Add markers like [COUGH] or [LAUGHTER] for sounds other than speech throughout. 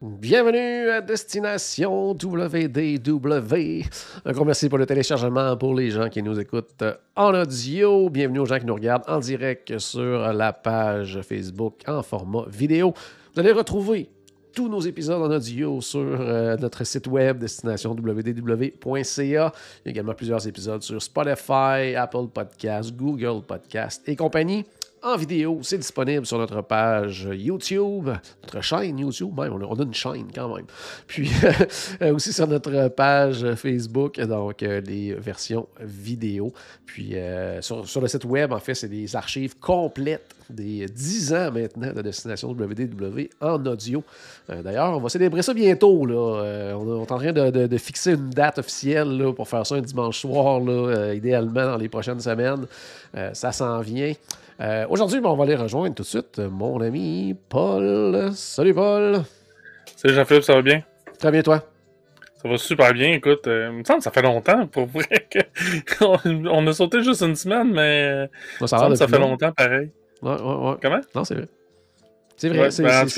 Bienvenue à Destination WDW. Un gros merci pour le téléchargement pour les gens qui nous écoutent en audio. Bienvenue aux gens qui nous regardent en direct sur la page Facebook en format vidéo. Vous allez retrouver tous nos épisodes en audio sur euh, notre site web destination www.ca. Il y a également plusieurs épisodes sur Spotify, Apple Podcasts, Google Podcasts et compagnie en vidéo. C'est disponible sur notre page YouTube, notre chaîne YouTube, même. On a, une chaîne quand même. Puis [LAUGHS] euh, aussi sur notre page Facebook, donc euh, les versions vidéo. Puis euh, sur, le site web, en fait, c'est des archives complètes des 10 ans maintenant de Destination WDW en audio. Euh, D'ailleurs, on va célébrer ça bientôt. Là. Euh, on, est- en train de, de- fixer une date officielle là, pour faire ça un dimanche soir, là, euh, idéalement dans les prochaines semaines. Euh, ça s'en vient. Euh, Aujourd'hui, ben, on va aller rejoindre tout de suite euh, mon ami Paul. Salut Paul. Salut Jean-Philippe, ça va bien? Très bien toi? Ça va super bien. Écoute, euh, il me semble que ça fait longtemps pour vrai [LAUGHS] que on, on a sauté juste une semaine, mais Moi, ça, ça fait long. longtemps pareil. Ouais, ouais, ouais. Comment? Non, c'est vrai. C'est vrai. Ouais, c'est- ben,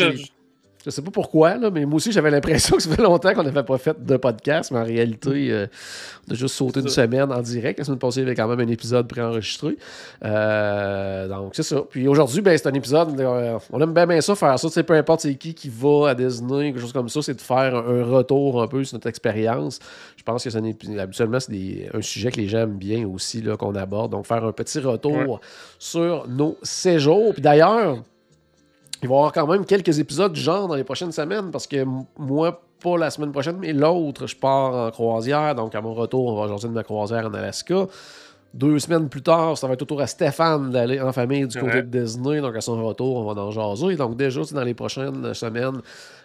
Je sais pas pourquoi, là, mais moi aussi, j'avais l'impression que ça fait longtemps qu'on n'avait pas fait de podcast, mais en réalité, euh, on a juste sauté une semaine en direct. La semaine passée, il y avait quand même un épisode préenregistré. Euh, donc, c'est ça. Puis aujourd'hui, ben, c'est un épisode, euh, on aime bien, bien ça, faire ça. Peu importe c'est qui qui va à Disney, quelque chose comme ça, c'est de faire un, retour un peu sur notre expérience. Je pense que habituellement, c'est des- un sujet que les gens aiment bien aussi, là, qu'on aborde. Donc, faire un petit retour Ouais. sur nos séjours. Puis d'ailleurs, il va y avoir quand même quelques épisodes du genre dans les prochaines semaines parce que moi, pas la semaine prochaine, mais l'autre, je pars en croisière. Donc, à mon retour, on va jaser de ma croisière en Alaska. Deux semaines plus tard, ça va être au tour à Stéphane d'aller en famille du côté Ouais. de Disney. Donc, à son retour, on va en jaser. Donc, déjà, c'est dans les prochaines semaines,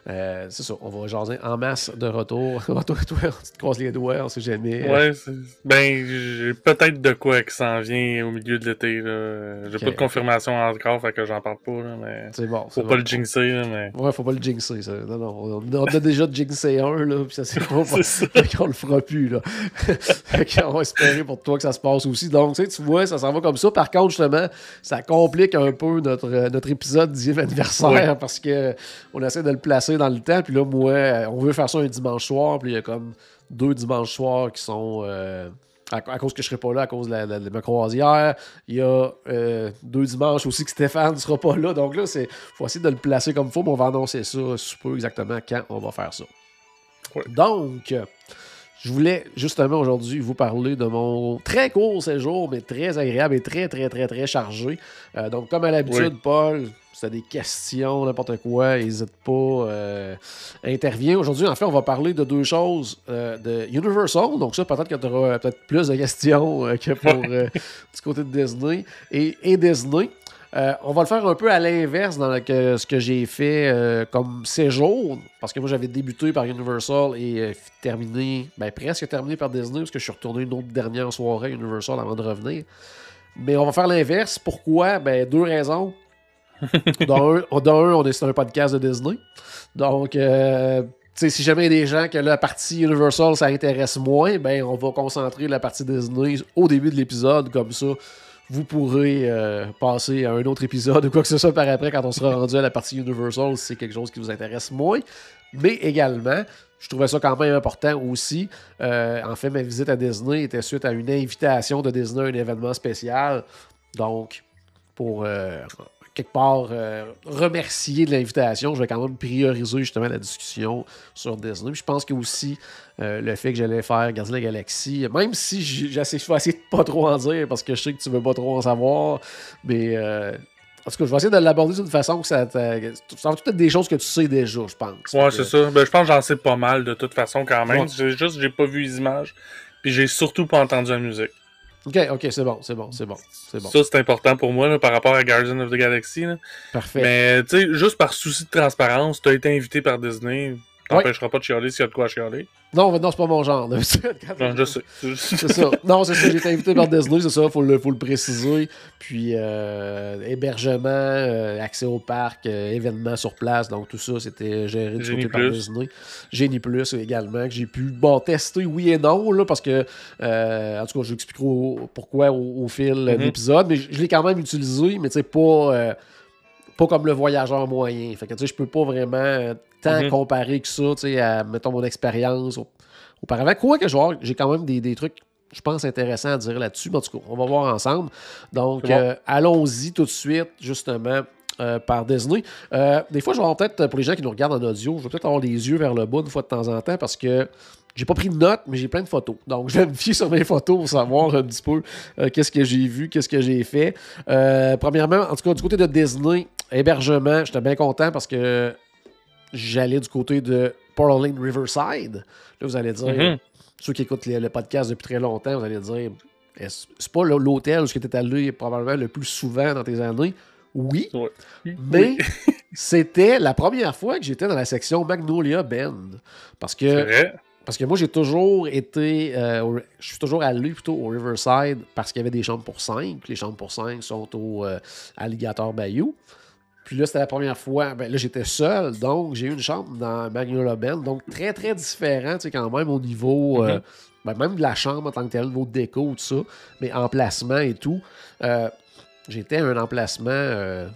euh, c'est ça, on va jaser en masse de retour. [LAUGHS] toi, toi, tu te croises les doigts, on sait jamais. Ouais, c'est- ben, j'ai peut-être de quoi qui s'en vient au milieu de l'été. là. J'ai pas de confirmation encore, fait que j'en parle pas, là, mais C'est bon. faut c'est pas bon. le jinxer, là, mais. Ouais, faut pas le jinxer, ça. Non, non, on, on a déjà jinxé un, là, puis ça c'est fait [LAUGHS] qu'on le fera plus, là. [LAUGHS] fait qu'on va espérer pour toi que ça se passe aussi. Donc, tu sais, tu vois, ça s'en va comme ça. Par contre, justement, ça complique un peu notre, euh, notre épisode 10e anniversaire Ouais. parce que on essaie de le placer dans le temps. Puis là, moi, on veut faire ça un dimanche soir, puis il y a comme deux dimanches soirs qui sont... euh, à, à cause que je serai pas là, à cause de, la, de ma croisière. Il y a euh, deux dimanches aussi que Stéphane ne sera pas là. Donc là, il faut essayer de le placer comme il faut, mais on va annoncer ça sous peu exactement quand on va faire ça. Ouais. Donc, je voulais justement aujourd'hui vous parler de mon très court séjour, mais très agréable et très, très, très, très chargé. Euh, donc, comme à l'habitude, Oui. Paul, si tu as des questions, n'importe quoi, n'hésite pas, euh, interviens. Aujourd'hui, en fait, on va parler de deux choses euh, de Universal. Donc, ça, peut-être que tu auras peut-être plus de questions euh, que pour euh, [LAUGHS] du côté de Disney et, et Disney. Euh, on va le faire un peu à l'inverse dans le- que- ce que j'ai fait euh, comme séjour, parce que moi j'avais débuté par Universal et euh, terminé, ben presque terminé par Disney, parce que je suis retourné une autre dernière soirée à Universal avant de revenir. Mais on va faire l'inverse. Pourquoi? Ben, deux raisons. [LAUGHS] Dans un, dans un, on est sur un podcast de Disney. Donc, euh, si jamais il y a des gens que la partie Universal, ça intéresse moins, ben, on va concentrer la partie Disney au début de l'épisode, comme ça. Vous pourrez euh, passer à un autre épisode [LAUGHS] ou quoi que ce soit par après quand on sera rendu à la partie Universal si c'est quelque chose qui vous intéresse moins. Mais également, je trouvais ça quand même important aussi. Euh, en fait, ma visite à Disney était suite à une invitation de Disney à un événement spécial. Donc, pour quelque part euh, remercier de l'invitation, je vais quand même prioriser justement la discussion sur Disney. Puis je pense que aussi euh, le fait que j'allais faire Gardien de la Galaxie, même si j'essaie- de pas trop en dire parce que je sais que tu veux pas trop en savoir, mais euh, en tout cas, je vais essayer de l'aborder d'une façon que ça, t'a- ça va peut-être des choses que tu sais déjà, je pense. Ouais, c'est ça. Ben, je pense que j'en sais pas mal de toute façon quand même. Ouais. C'est juste que j'ai pas vu les images. Puis j'ai surtout pas entendu la musique. Ok, ok, c'est bon, c'est bon, c'est bon, c'est bon. Ça, c'est important pour moi là, par rapport à Guardian of the Galaxy. là. Parfait. Mais tu sais, juste par souci de transparence, t'as été invité par Disney. T'empêchera pas de chialer s'il y a de quoi chialer. Non, non c'est pas mon genre. [LAUGHS] Non, je sais. [LAUGHS] c'est ça. Non, c'est ça. J'ai été invité par Disney, c'est ça. Faut le, faut le préciser. Puis, euh, hébergement, euh, accès au parc, euh, événements sur place. Donc, tout ça, c'était géré du Génie côté par. Disney. Génie Plus également, que j'ai pu bon, tester oui et non, là, parce que, euh, en tout cas, je vous expliquerai au- pourquoi au, au fil de l'épisode. Mais je, l'ai quand même utilisé, mais tu sais, pas. pas comme le voyageur moyen. Fait que, tu sais, je peux pas vraiment tant Mhm. comparer que ça, tu sais, à, mettons, mon expérience au- auparavant. Quoi que je vois, j'ai quand même des, des trucs, je pense, intéressants à dire là-dessus. Mais en tout cas, on va voir ensemble. Donc, bon. euh, allons-y tout de suite, justement. euh, par Disney. Euh, des fois, je vais avoir peut-être, pour les gens qui nous regardent en audio, je vais peut-être avoir les yeux vers le bas une fois de temps en temps parce que j'ai pas pris de notes, mais j'ai plein de photos. Donc, je vais me fier sur mes photos pour savoir un petit peu qu'est-ce que j'ai vu, qu'est-ce que j'ai fait. Premièrement, en tout cas, du côté de Disney, hébergement, j'étais bien content parce que j'allais du côté de Portland Lane Riverside. Là, vous allez dire, Mhm. ceux qui écoutent le, le podcast depuis très longtemps, vous allez dire, c'est pas l'hôtel où tu es allé probablement le plus souvent dans tes années? Oui, Ouais. mais [LAUGHS] c'était la première fois que j'étais dans la section Magnolia Bend. Parce que parce que moi, j'ai toujours été. euh, au- je suis toujours allé plutôt au Riverside parce qu'il y avait des chambres pour 5. Les chambres pour 5 sont au euh, Alligator Bayou. Puis là, c'était la première fois. Ben, là, j'étais seul, donc j'ai eu une chambre dans Magnolia Bend. Donc, très, très différent, tu sais, quand même, au niveau. euh, Mhm. ben, même de la chambre en tant que tel, au niveau de déco, tout ça. Mais emplacement et tout. Euh, j'étais à un emplacement. euh,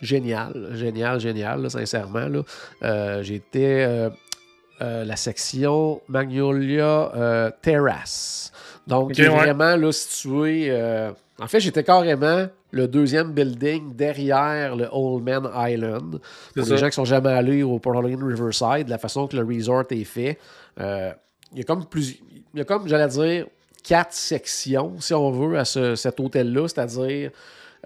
Génial, génial, génial, là, sincèrement. Là. J'étais la section Magnolia Terrace. Donc, Ok, qui est ouais. vraiment là, situé. euh, En fait, j'étais carrément le deuxième building derrière le Old Man Island. Pour les gens qui sont jamais allés au Portland Riverside, la façon que le resort est fait, euh, il y a comme plus. Il y a comme, j'allais dire, quatre sections, si on veut, à ce- cet hôtel-là, c'est-à-dire.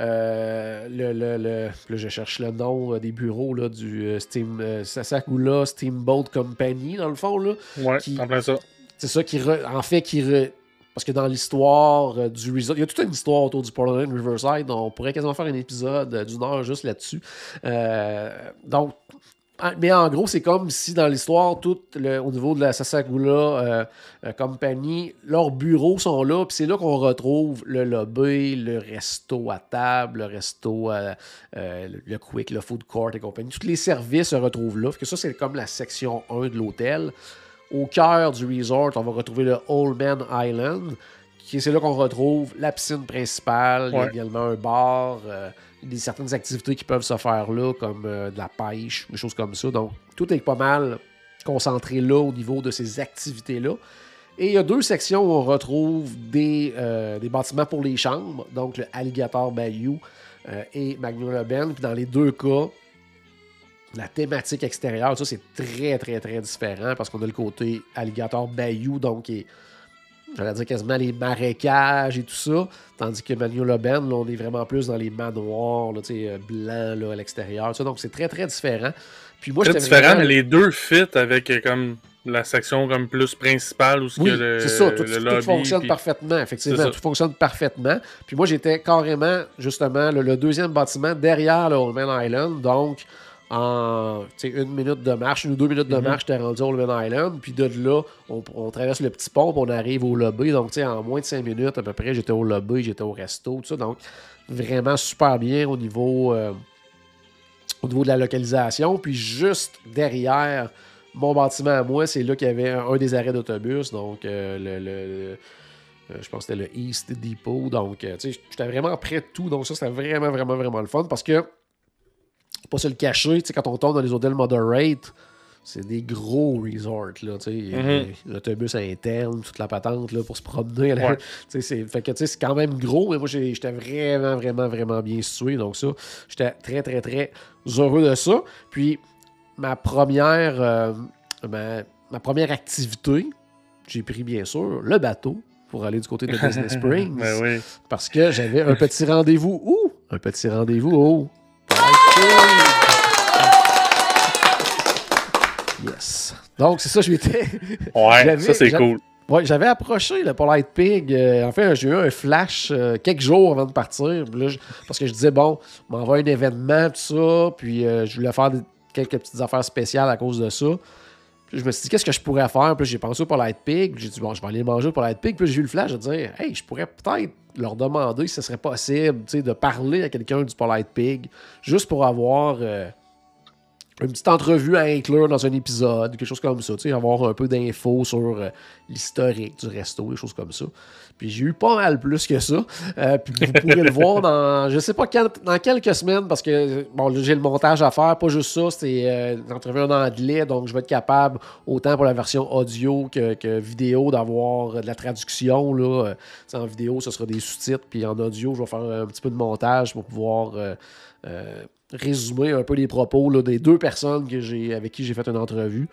euh, le, le, le- là, je cherche le nom euh, des bureaux là, du euh, Steam, Sasakula Steamboat Company, dans le fond. Là. Ouais, qui- en plein ça. C'est ça qui, re- en fait, qui. re- Parce que dans l'histoire euh, du resort, il y a toute une histoire autour du Portland Riverside. On pourrait quasiment faire un épisode euh, d'une heure juste là-dessus. Euh, donc, mais en gros, c'est comme si dans l'histoire, tout le, au niveau de la Sasagula Company, leurs bureaux sont là, puis c'est là qu'on retrouve le lobby, le resto à table, le resto, euh, le- quick, le food court et compagnie. Tous les services se retrouvent là. Fait que ça, c'est comme la section 1 de l'hôtel. Au cœur du resort, on va retrouver le Old Man Island, qui c'est là qu'on retrouve la piscine principale, il y a également un bar, euh, des certaines activités qui peuvent se faire là, comme euh, de la pêche, des choses comme ça. Donc, tout est pas mal concentré là au niveau de ces activités-là. Et il y a deux sections où on retrouve des, euh, des bâtiments pour les chambres, donc le Alligator Bayou euh, et Magnolia Bend. Puis dans les deux cas, la thématique extérieure, ça c'est très très très différent parce qu'on a le côté Alligator Bayou, donc j'allais dire quasiment les marécages et tout ça, tandis que Magnolia Bend, là, on est vraiment plus dans les manoirs, là, tu sais, euh, blancs là, à l'extérieur, donc c'est très très différent. Puis moi, Très différent, vraiment- mais les deux fit avec euh, comme la section comme plus principale où Oui, il y a le, c'est ça, tout, le tout lobby, fonctionne puis- parfaitement, effectivement, tout fonctionne parfaitement. Puis moi, j'étais carrément, justement, le, le deuxième bâtiment derrière le Old Man Island, donc en une minute de marche, une ou deux minutes de Mhm. marche, j'étais rendu au Old Man Island, puis de là, on, on traverse le petit pont, on arrive au lobby, donc tu sais, en moins de cinq minutes à peu près, j'étais au lobby, j'étais au resto, tout ça, donc vraiment super bien au niveau... euh, au niveau de la localisation. Puis juste derrière mon bâtiment à moi, c'est là qu'il y avait un, un des arrêts d'autobus. Donc, euh, le, le- le- euh, je pense que c'était le East Depot. Donc, euh, tu sais, j'étais vraiment près de tout. Donc, ça, c'était vraiment, vraiment, vraiment le fun. Parce que, pas se le cacher, tu sais, quand on tombe dans les hôtels moderate, c'est des gros resorts, là, tu sais. Mhm. L'autobus interne, toute la patente, là, pour se promener. là. Ouais. [LAUGHS] Tu sais, c'est- fait que, tu sais, c'est quand même gros, mais moi, j'ai- j'étais vraiment, vraiment, vraiment bien situé. Donc, ça, j'étais très, très, très heureux de ça. Puis, ma première, euh, ma, ma première activité, j'ai pris, bien sûr, le bateau pour aller du côté de Disney [LAUGHS] Springs. Ben oui. Parce que j'avais un petit rendez-vous où? Un petit rendez-vous au... [LAUGHS] Yes. Donc, c'est ça, je m'étais... [LAUGHS] Ouais, ça c'est cool. Ouais, j'avais approché le Polite Pig. euh, en fait, j'ai eu un flash euh, quelques jours avant de partir. Là, je- parce que je disais, bon, on m'envoie un événement, tout ça. Puis euh, je voulais faire des- quelques petites affaires spéciales à cause de ça. Puis Puis je me suis dit, qu'est-ce que je pourrais faire? Puis j'ai pensé au Polite Pig. J'ai dit, bon, je vais aller manger au Polite Pig. Puis j'ai eu le flash de dire, hey, je pourrais peut-être leur demander si ce serait possible de parler à quelqu'un du Polite Pig, juste pour avoir euh, une petite entrevue à inclure dans un épisode, quelque chose comme ça, avoir un peu d'infos sur euh, l'historique du resto, des choses comme ça. Puis j'ai eu pas mal plus que ça. Euh, puis vous pourrez le voir dans, je sais pas dans quelques semaines, parce que bon, j'ai le montage à faire, pas juste ça, c'est euh, une entrevue en anglais, donc je vais être capable, autant pour la version audio que, vidéo, d'avoir de la traduction. Là. en vidéo, ce sera des sous-titres, puis en audio, je vais faire un petit peu de montage pour pouvoir résumer un peu les propos là, des deux personnes que j'ai, avec qui j'ai fait une entrevue.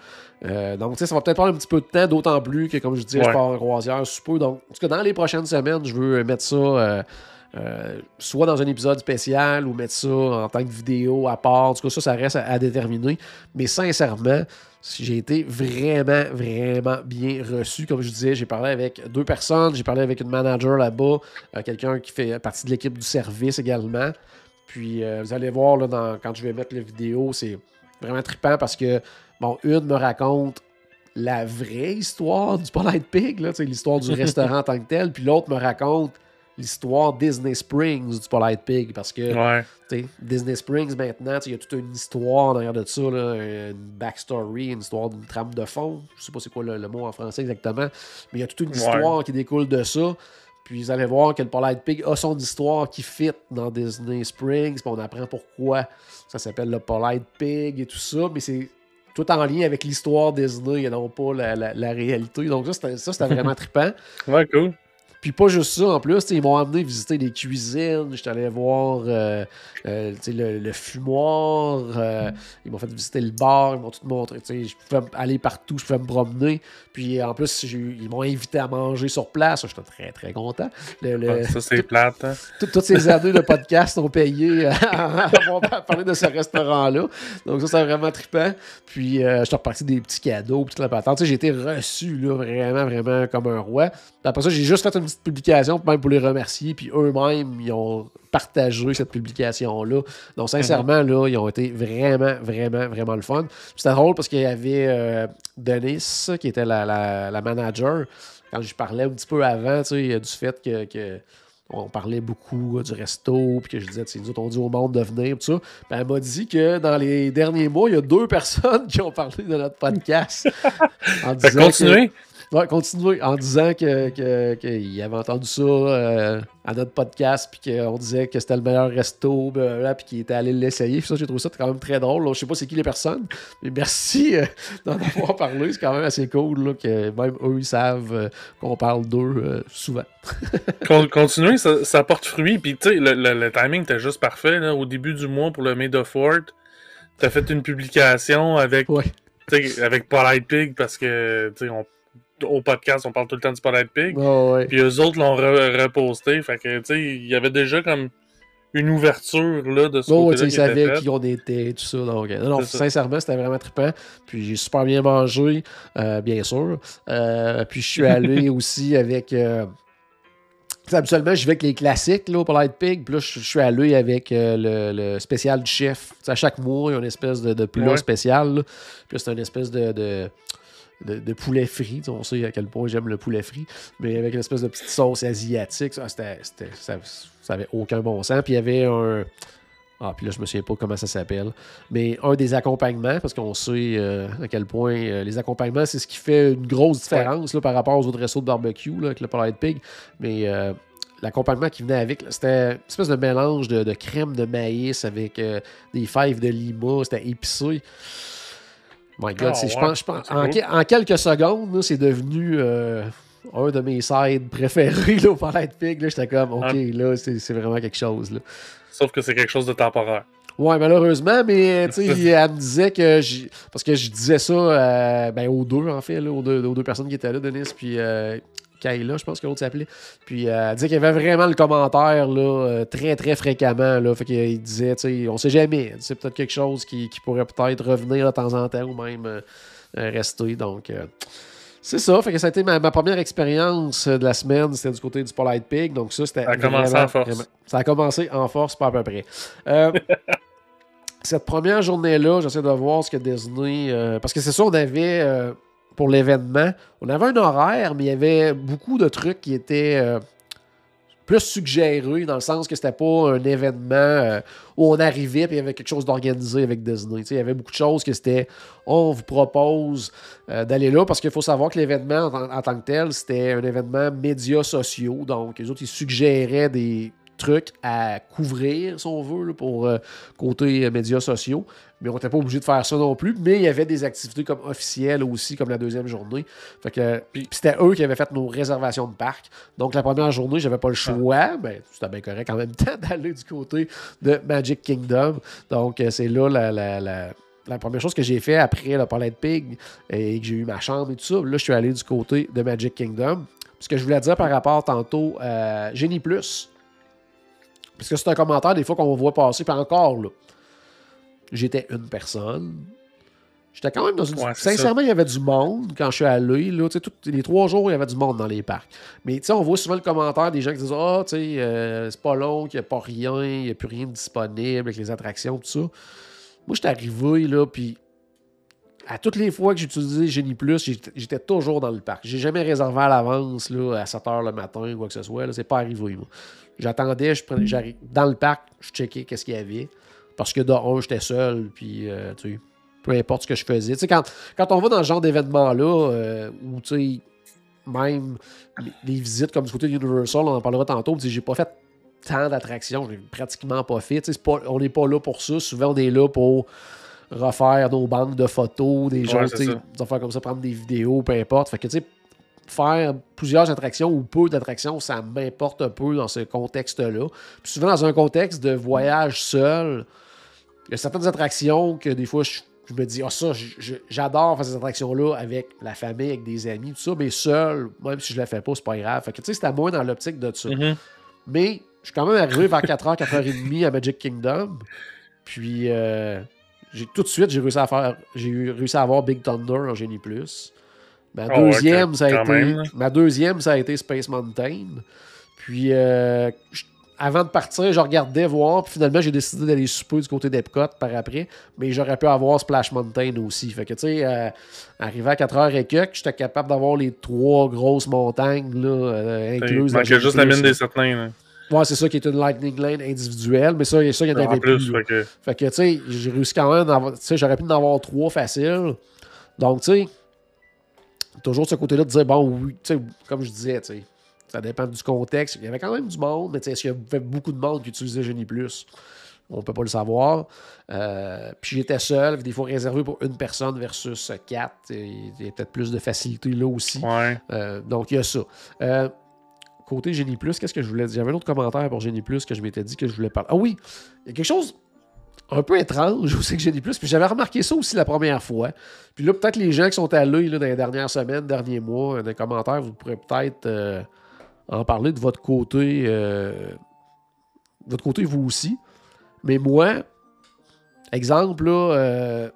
Euh, donc, ça va peut-être prendre un petit peu de temps, d'autant plus que, comme je dis, je pars en croisière sous peu. Donc, en tout cas, dans les prochaines semaines, je veux mettre ça euh, euh, soit dans un épisode spécial ou mettre ça en tant que vidéo à part. En tout cas, ça, ça reste à, déterminer. Mais sincèrement, j'ai été vraiment, vraiment bien reçu. Comme je disais, j'ai parlé avec deux personnes. J'ai parlé avec une manager là-bas, quelqu'un qui fait partie de l'équipe du service également. Puis euh, vous allez voir là, quand je vais mettre la vidéo, c'est vraiment trippant parce que, bon, une me raconte la vraie histoire du Polite Pig, l'histoire du restaurant en tant que tel, puis l'autre me raconte l'histoire Disney Springs du Polite Pig parce que Disney Springs maintenant, il y a toute une histoire derrière de ça, une backstory, une histoire d'une trame de fond. Je sais pas c'est quoi le, mot en français exactement, mais il y a toute une histoire qui découle de ça. Puis vous allez voir que le Polite Pig a son histoire qui fit dans Disney Springs. Puis on apprend pourquoi ça s'appelle le Polite Pig et tout ça. Mais c'est tout en lien avec l'histoire Disney et non pas la, la réalité. Donc ça, c'était vraiment [LAUGHS] trippant. Ouais, cool. Puis pas juste ça, en plus, ils m'ont amené visiter des cuisines. J'étais allé voir euh, euh, le, fumoir. Euh, ils m'ont fait visiter le bar. Ils m'ont tout montré. Je pouvais aller partout, je pouvais me promener. Puis en plus, ils m'ont invité à manger sur place. J'étais très, très content. ça, c'est plate. Hein? Toutes ces années de podcast ont payé [LAUGHS] à parlé de ce restaurant-là. Donc ça, c'est vraiment trippant. Puis je suis reparti des petits cadeaux. J'ai été reçu là, vraiment, vraiment comme un roi. après ça, j'ai juste fait une publication, même pour les remercier. Puis eux-mêmes, ils ont partagé cette publication-là. Donc, sincèrement, là, ils ont été vraiment, vraiment, vraiment le fun. C'était drôle parce qu'il y avait euh, Denis, qui était la, manager. Quand je parlais un petit peu avant, tu sais, du fait que, on parlait beaucoup euh, du resto, puis que je disais, tu sais, on dit au monde de venir, tout ça. Ben, elle m'a dit que dans les derniers mois, il y a deux [LAUGHS] personnes qui ont parlé de notre podcast. en disant continuer? Ouais, continuer en disant qu'il que, que, avait entendu ça euh, à notre podcast, puis qu'on disait que c'était le meilleur resto, puis qu'il était allé l'essayer. ça, j'ai trouvé ça quand même très drôle. Je sais pas c'est qui les personnes, mais merci euh, [LAUGHS] d'en avoir parlé. C'est quand même assez cool que même eux, ils savent euh, qu'on parle d'eux souvent. [LAUGHS] continuer, ça, porte fruit. Puis tu sais, le, timing était juste parfait. au début du mois pour le Made of Fort, tu as fait une publication avec, avec Polite Pig parce que on au podcast, on parle tout le temps du Spotlight Pig. Puis eux autres l'ont reposté. Fait que, tu sais, il y avait déjà comme une ouverture là, de ce côté-là. ils savaient qui on était, tout ça. Donc, non, sincèrement, c'était vraiment trippant. Puis j'ai super bien mangé, euh, bien sûr. Euh, puis je suis allé [LAUGHS] aussi avec. Euh, habituellement, je vais avec les classiques là, au Polite Pig. Puis là, je suis allé avec le, spécial du chef. à chaque mois, il y a une espèce de, de plat spécial. Puis c'est une espèce de de, poulet frit. On sait à quel point j'aime le poulet frit. Mais avec une espèce de petite sauce asiatique, ça, c'était, ça, ça avait aucun bon sens. Puis il y avait un. Ah, puis là, je me souviens pas comment ça s'appelle. Mais un des accompagnements, parce qu'on sait euh, à quel point euh, les accompagnements, c'est ce qui fait une grosse différence là, par rapport aux autres restos de barbecue là, avec le Polite Pig. Mais euh, l'accompagnement qui venait avec, c'était une espèce de mélange de, crème de maïs avec des fèves de lima. C'était épicé. My God, ah, je pense, en, quelques secondes, c'est devenu euh, un de mes sides préférés [LAUGHS] là, au Palette Pig. J'étais comme, OK, là, c'est vraiment quelque chose. Là. Sauf que c'est quelque chose de temporaire. Ouais, malheureusement, mais [LAUGHS] tu sais, elle me disait que. Parce que je disais ça euh, ben, aux deux, en fait, là, aux, deux, aux, deux, personnes qui étaient là, Denis, puis euh, Kayla, je pense que l'autre s'appelait. Puis euh, elle disait qu'il y avait vraiment le commentaire là, euh, très, très fréquemment. Là, fait qu'il disait, tu sais, on sait jamais. C'est peut-être quelque chose qui, pourrait peut-être revenir de temps en temps ou même euh, rester. Donc, c'est ça. Fait que ça a été ma, première expérience de la semaine. C'était du côté du Polite Pig. Donc, ça, c'était. Ça a commencé en force. ça a commencé en force, pas à peu près. [LAUGHS] cette première journée-là, j'essaie de voir ce que Disney. parce que c'est ça, on avait. Pour l'événement, on avait un horaire, mais il y avait beaucoup de trucs qui étaient euh, plus suggérés, dans le sens que c'était pas un événement euh, où on arrivait et il y avait quelque chose d'organisé avec Disney. Il y avait beaucoup de choses que c'était on vous propose euh, d'aller là parce qu'il faut savoir que l'événement en, tant que tel, c'était un événement médias sociaux. Donc, les autres, ils suggéraient des trucs à couvrir, si on veut, pour côté médias sociaux. Mais on n'était pas obligé de faire ça non plus. Mais il y avait des activités comme officielles aussi, comme la deuxième journée. Fait que, puis c'était eux qui avaient fait nos réservations de parc. Donc la première journée, j'avais pas le choix. Mais c'était bien correct en même [LAUGHS] temps d'aller du côté de Magic Kingdom. Donc euh, c'est là la, la, la- la première chose que j'ai fait après le Palais de Pig et que j'ai eu ma chambre et tout ça. Là, je suis allé du côté de Magic Kingdom. Ce que je voulais dire par rapport tantôt à Génie Plus. Parce que c'est un commentaire des fois qu'on voit passer, puis encore là. J'étais une personne. J'étais quand même dans une. Ouais, Sincèrement, il y avait du monde quand je suis allé. Là, les trois jours, il y avait du monde dans les parcs. Mais tu sais, on voit souvent le commentaire des gens qui disent Ah, tu sais, euh, c'est pas long, qu'il n'y a pas rien, il n'y a plus rien de disponible avec les attractions, tout ça. Moi, j'étais arrivé, là, puis à toutes les fois que j'ai utilisé Génie Plus, j'étais- toujours dans le parc. J'ai jamais réservé à l'avance, là, à 7 h le matin ou quoi que ce soit. là. C'est pas arrivé, moi. J'attendais, je prenais, j'arrive dans le parc, je checkais qu'est-ce qu'il y avait. Parce que de un, j'étais seul, puis euh, tu sais, peu importe ce que je faisais. Tu sais, quand, quand on va dans ce genre d'événement-là, euh, où tu sais, même les, les visites comme du côté Universal, on en parlera tantôt, j'ai pas fait tant d'attractions, j'ai pratiquement pas fait. Pas- on n'est pas là pour ça. Souvent, on est là pour refaire nos banques de photos, des Ouais, sais, ça. des affaires comme ça, prendre des vidéos, peu importe. Fait que, tu sais, faire plusieurs attractions ou peu d'attractions, ça m'importe un peu dans ce contexte-là. Puis souvent, dans un contexte de voyage seul, il y a certaines attractions que des fois, je, je me dis, ah, ça, je- je- j'adore faire ces attractions-là avec la famille, avec des amis, tout ça, mais seul, même si je le fais pas, c'est pas grave. Fait que, tu sais, c'était moins dans l'optique de ça. Mhm. Mais je suis quand même arrivé vers 4h, 4h30 à Magic Kingdom. Puis euh, tout de suite, j'ai réussi à faire. J'ai réussi à avoir Big Thunder en Génie Plus. Ma ouais, deuxième, ça a été. même, ma deuxième, ça a été Space Mountain. Puis euh, je- avant de partir, je regardais voir, puis finalement, j'ai décidé d'aller souper du côté d'Epcot par après. Mais j'aurais pu avoir Splash Mountain aussi. Fait que, tu sais, euh, arrivé à 4h et quelques, j'étais capable d'avoir les trois grosses montagnes là, euh, Il incluses. manquait juste la mine des là. Ouais, c'est ça qui est une Lightning Lane individuelle, mais ça, ça il y en En avait plus. plus, fait que- Fait que, tu sais, j'ai réussi quand même. Tu sais, j'aurais pu en avoir trois faciles. Donc, tu sais, toujours de ce côté-là de dire, bon, oui, tu sais, comme je disais, tu sais, ça dépend du contexte. Il y avait quand même du monde, mais est-ce qu'il y avait beaucoup de monde qui utilisait Genie Plus? On peut pas le savoir. Euh, puis j'étais seul, des fois réservé pour une personne versus quatre. Il y a peut-être plus de facilité là aussi. Ouais. Euh, donc, il y a ça. Euh, côté Génie Plus, qu'est-ce que je voulais dire? J'avais un autre commentaire pour Génie Plus que je m'étais dit que je voulais parler. Ah oui, il y a quelque chose un peu étrange aussi que Génie Plus. Puis j'avais remarqué ça aussi la première fois. Puis là, peut-être les gens qui sont allés là, dans les dernières semaines, derniers mois, dans les commentaires, vous pourrez peut-être en parler de votre côté. euh, votre côté, vous aussi. Mais moi, exemple, là, euh,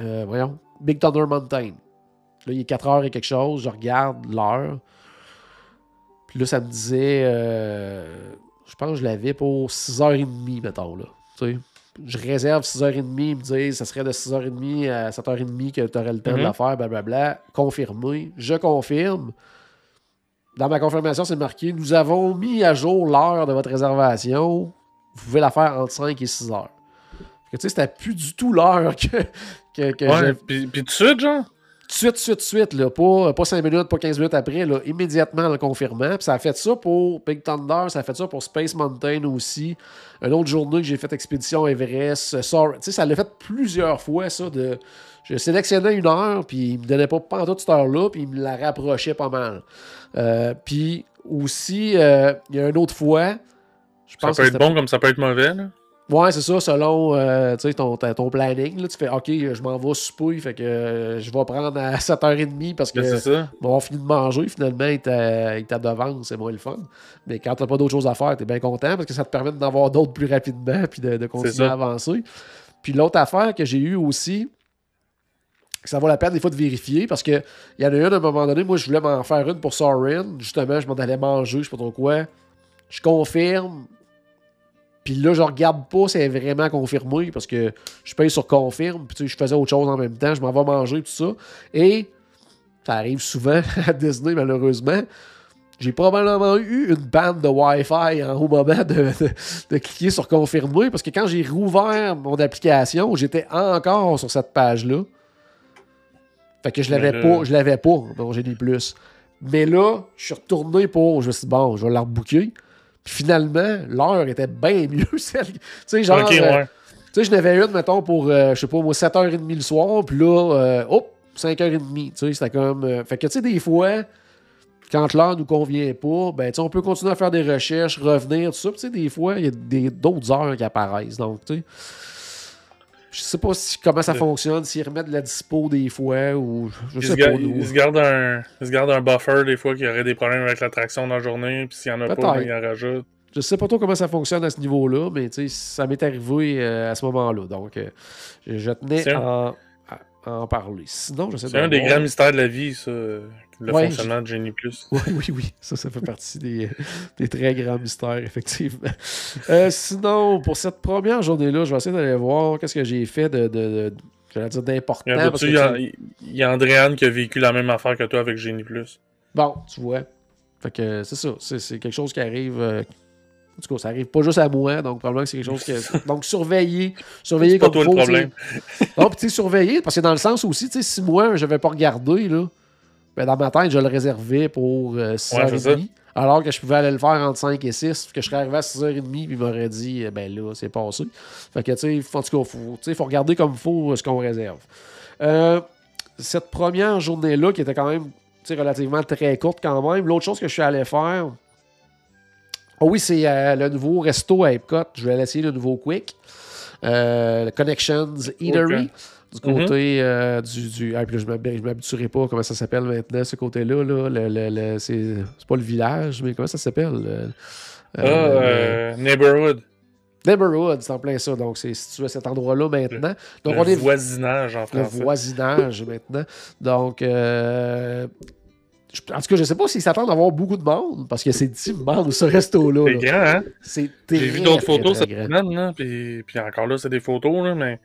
euh, voyons, Big Thunder Mountain. Là, il est 4 heures et quelque chose, je regarde l'heure. Puis là, ça me disait, je pense que je l'avais pour 6h30, mettons, là. Tu sais, je réserve 6h30, ils me disent, ça serait de 6h30 à 7h30 que tu aurais le temps de Mhm. la faire, blablabla. Confirmé. Je confirme. Dans ma confirmation, c'est marqué, nous avons mis à jour l'heure de votre réservation. Vous pouvez la faire entre 5 et 6 heures. Fait que, Tu sais, c'était plus du tout l'heure que, que, que Ouais, puis, puis tout de suite, genre? tout de suite, tout de suite, tout de suite, là, pas, pas 5 minutes, pas 15 minutes après, là, immédiatement en le confirmant. Puis ça a fait ça pour Big Thunder, ça a fait ça pour Space Mountain aussi. Une autre journée que j'ai fait Expédition Everest. euh, Sor- Tu sais, ça l'a fait plusieurs fois, ça. De... Je sélectionnais une heure, puis il me donnait pas pendant toute cette heure-là, puis il me la rapprochait pas mal. Euh, puis aussi, euh, il y a une autre fois. Je Ça peut que être bon comme ça peut être mauvais, là. Ouais, c'est ça, selon euh, ton, ton planning. Là, tu fais OK, je m'en vais souper, fait que euh, je vais prendre à [LAUGHS] 7h30 parce que ça. bon, on finit de manger, finalement, il t'a devant, c'est moins le fun. Mais quand t'as pas d'autre chose à faire, t'es bien content parce que ça te permet d'en avoir d'autres plus rapidement puis de, de continuer à avancer. Puis l'autre affaire que j'ai eue aussi, ça vaut la peine des fois de vérifier parce que il y en a une à un moment donné, moi je voulais m'en faire une pour Sorin, justement, je m'en allais manger, je sais pas trop quoi. Je confirme, Puis là, je regarde pas si c'est vraiment confirmé parce que je paye sur confirme. Puis je faisais autre chose en même temps. Je m'en vais manger, tout ça. Et ça arrive souvent [LAUGHS] à Disney, malheureusement. J'ai probablement eu une bande de Wi-Fi en au moment de, de, cliquer sur confirmer parce que quand j'ai rouvert mon application, j'étais encore sur cette page-là. Fait que je l'avais pas, je l'avais pas dans Génie Plus. Mais là, je suis retourné pour, je me suis dit, bon, je vais la rebooker. Puis finalement, l'heure était bien mieux. [LAUGHS] Celle, tu sais, genre, euh, tu sais, je n'avais une, mettons, pour, euh, je sais pas, moi, 7h30 le soir, puis là, euh, hop, 5h30, tu sais, c'était comme... fait que, tu sais, des fois, quand l'heure nous convient pas, ben, on peut continuer à faire des recherches, revenir, tout ça. Tu sais, des fois, il y a d'autres heures qui apparaissent. Donc, tu sais, je sais pas si, comment ça fonctionne, s'ils remettent de la dispo des fois ou je sais pas. Ils se, gardent un, se un buffer des fois qu'il y aurait des problèmes avec l'attraction dans la journée, puis s'il y en a pas, ben, ils en rajoutent. Je sais pas trop comment ça fonctionne à ce niveau-là, mais ça m'est arrivé euh, à ce moment-là. Donc, euh, je, tenais à, en parler. Sinon, je sais C'est un des grands mystères de la vie, ça. Le fonctionnement de Genie Plus. [LAUGHS] Oui, oui, oui. Ça, ça fait partie des, des très grands mystères, effectivement. Euh, sinon, pour cette première journée-là, je vais essayer d'aller voir qu'est-ce que j'ai fait de, de, de dire d'important. Il y, a, y a Andréane qui a vécu la même affaire que toi avec Genie Plus. Bon, tu vois. Fait que c'est ça. C'est quelque chose qui arrive. Euh, en tout cas, ça arrive pas juste à moi, donc probablement que c'est quelque chose que. [LAUGHS] Donc, surveiller. Surveiller comme pas toi le problème. Non, puis tu sais, surveiller, parce que dans le sens aussi, tu sais, si moi, je vais pas regarder, là, ben, dans ma tête, je le réservais pour 6h30. Euh, alors que je pouvais aller le faire entre 5 et 6, que je serais arrivé à 6h30, puis il m'aurait dit, eh ben là, c'est passé. Fait que, tu sais, en tout cas, il faut, regarder comme il faut euh, ce qu'on réserve. Euh, cette première journée-là, qui était quand même relativement très courte quand même, l'autre chose que je suis allé faire, oh oui, c'est le nouveau resto à Epcot. Je vais essayer le nouveau Quick. le Connections Eatery. Du côté mhm. euh, du. du ah, je ne m'habituerai pas comment ça s'appelle maintenant, ce côté-là. Là, le, le, c'est pas le village, mais comment ça s'appelle Ah, euh, Neighborhood. Neighborhood, c'est en plein ça. Donc, c'est situé à cet endroit-là maintenant. Donc, le on est... voisinage en français. Le voisinage [LAUGHS] maintenant. Donc, euh, en tout cas, je ne sais pas s'ils s'attendent à avoir beaucoup de monde parce que c'est immense ce resto-là. C'est grand, hein? C'est J'ai vu d'autres photos cette semaine, puis, puis encore là, c'est des photos, là, mais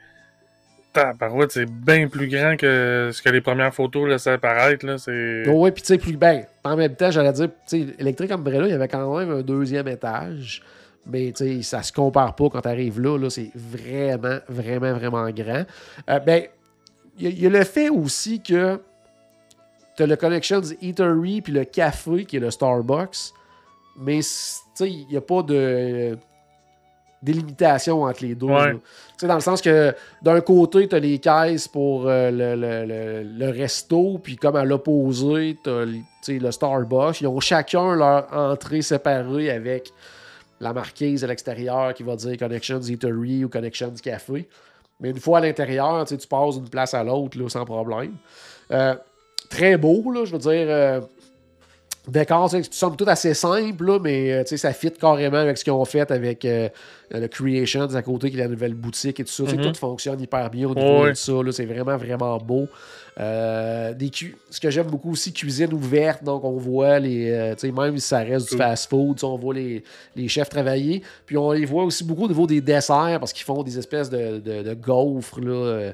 c'est bien plus grand que ce que les premières photos laissaient apparaître. Oh, oui, puis tu sais, plus ben, en même temps, j'allais dire, tu sais, Electric Umbrella, il y avait quand même un deuxième étage. Mais tu sais, ça se compare pas quand tu arrives là. là c'est vraiment, vraiment, vraiment grand. Euh, ben, il y, a le fait aussi que tu as le Connections Eatery puis le café qui est le Starbucks. Mais il n'y a pas de délimitation entre les deux. Dans le sens que d'un côté, tu as les caisses pour euh, le, resto, puis comme à l'opposé, tu as le Starbucks. Ils ont chacun leur entrée séparée avec la marquise à l'extérieur qui va dire Connections Eatery ou Connections Café. Mais une fois à l'intérieur, tu passes d'une place à l'autre sans problème. Euh, très beau, là, je veux dire. Euh, D'accord, somme tout assez simple, là, mais euh, ça fit carrément avec ce qu'ils ont fait avec euh, le Creations à côté, qui est la nouvelle boutique et tout ça. Mm-hmm. Tout fonctionne hyper bien au niveau de ça. C'est vraiment, vraiment beau. Euh, des ce que j'aime beaucoup aussi, cuisine ouverte. Donc, on voit les. même si ça reste du fast-food, on voit les, les, chefs travailler. Puis, on les voit aussi beaucoup au niveau des desserts parce qu'ils font des espèces de, de, de gaufres. Là,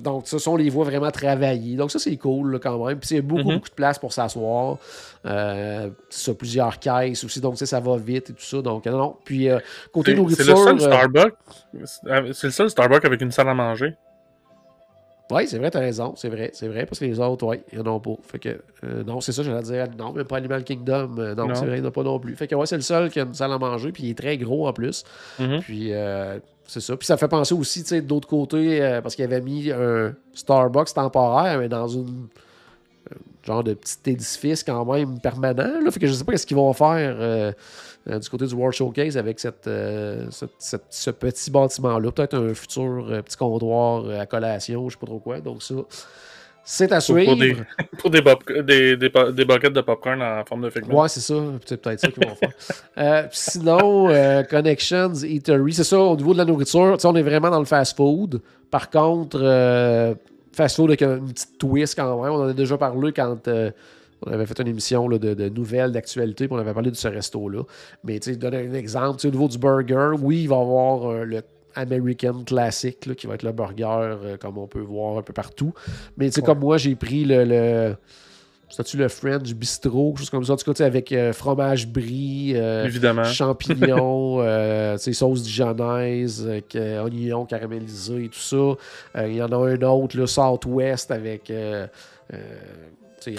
donc, ça, on les voit vraiment travailler. Donc, ça, c'est cool quand même. Puis, il y a beaucoup, mhm. beaucoup de place pour s'asseoir. Euh, ça, plusieurs caisses aussi. Donc, ça va vite et tout ça. Donc, non. Puis, euh, côté nourriture. C'est le seul euh, Starbucks? C'est le seul Starbucks avec une salle à manger? Oui, c'est vrai, t'as raison. C'est vrai, c'est vrai, parce que les autres, oui, ils n'en ont pas. Fait que, non, c'est ça, j'allais dire. Non, même pas Animal Kingdom. non, c'est vrai, il n'y en a pas non plus. Fait que, ouais, c'est le seul qui a une salle à manger, puis il est très gros en plus. Mhm. Puis, c'est ça. Puis ça fait penser aussi, tu sais, d'autre côté, euh, parce qu'il avait mis un Starbucks temporaire, mais dans une genre de petit édifice quand même permanent. Là. Fait que je sais pas ce qu'ils vont faire euh, euh, du côté du World Showcase avec cette, ce petit bâtiment-là. Peut-être un futur petit comptoir à collation, je sais pas trop quoi. Donc ça, c'est à suivre. Pour, des, [LAUGHS] pour des, des, des, buckets de popcorn en forme de figment. Ouais, c'est ça. C'est peut-être ça qu'ils vont faire. [LAUGHS] Euh, sinon, euh, Connections, Eatery, c'est ça, au niveau de la nourriture, on est vraiment dans le fast-food. Par contre, euh, fast-food avec une petite twist quand même. On en a déjà parlé quand On avait fait une émission là, de, de, nouvelles, d'actualité, puis on avait parlé de ce resto-là. Mais tu sais, donner un exemple, au niveau du burger, oui, il va y avoir le American Classic, là, qui va être le burger, euh, comme on peut voir un peu partout. Mais tu sais, comme moi, j'ai pris le. le c'est-tu le French Bistro, quelque chose comme ça. En tout cas, avec euh, fromage brie, euh, champignons, [LAUGHS] euh, sauce dijonnaise, oignons caramélisés et tout ça. Il y en a un autre, le Southwest, avec.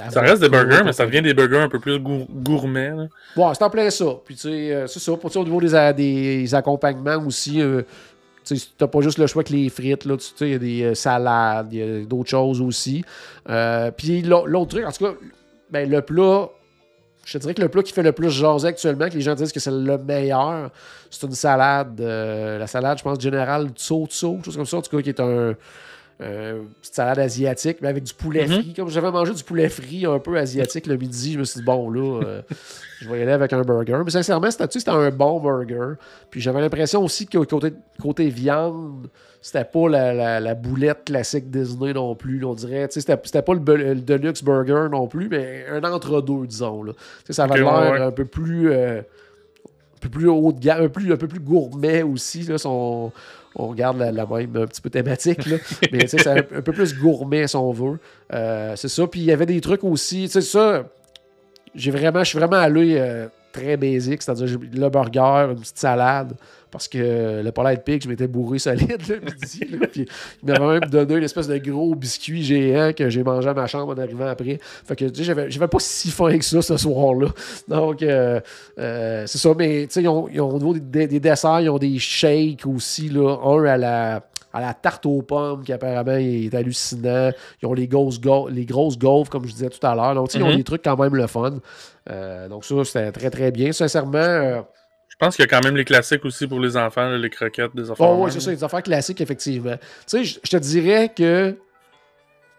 ça reste des burgers, mais ça devient des burgers un peu plus gourmets. Bon, c'est en plein ça. Puis, tu sais, c'est ça. Pour, au niveau des, des accompagnements aussi, tu n'as pas juste le choix que les frites, là, il y a des euh, salades, il y a d'autres choses aussi. Euh, puis l'autre truc, en tout cas, ben, le plat, je te dirais que le plat qui fait le plus jaser actuellement, que les gens disent que c'est le meilleur, c'est une salade. Euh, la salade, je pense, générale Tso Tso, chose comme ça, en tout cas, qui est un, euh, petite salade asiatique, mais avec du poulet mhm. frit. Comme j'avais mangé du poulet frit un peu asiatique le midi, je me suis dit, bon, là, euh, [LAUGHS] je vais y aller avec un burger. Mais sincèrement, c'était un bon burger. Puis j'avais l'impression aussi que côté, côté viande, c'était pas la, boulette classique Disney non plus. on dirait, c'était pas le, deluxe burger non plus, mais un entre-deux, disons. Là. Ça avait l'air un peu plus. Euh, un peu plus haut de gamme, un, un peu plus gourmet aussi. Là, son, on regarde la, même un petit peu thématique, là. mais c'est un, un, peu plus gourmet si on veut. Euh, c'est ça. Puis il y avait des trucs aussi. C'est ça. J'ai vraiment, je suis vraiment allé euh, très basique, c'est-à-dire le burger, une petite salade, parce que le Polite Pig, je m'étais bourré solide le midi. puis il m'avait même donné une espèce de gros biscuit géant que j'ai mangé à ma chambre en arrivant après. Fait que tu sais, j'avais pas si faim que ça ce soir-là. Donc, euh, euh, c'est ça. Mais tu sais, ils ont, au niveau des, desserts, ils ont des shakes aussi. Là, un à la à la tarte aux pommes qui apparemment est hallucinant. Ils ont les grosses, les grosses gaufres, comme je disais tout à l'heure. Donc, ils ont mm-hmm. des trucs quand même le fun. Euh, donc, ça, c'était très, très bien. Sincèrement, je pense qu'il y a quand même les classiques aussi pour les enfants, les croquettes, des affaires. Oh, oui, c'est ça, les affaires classiques, effectivement. Tu sais, je te dirais que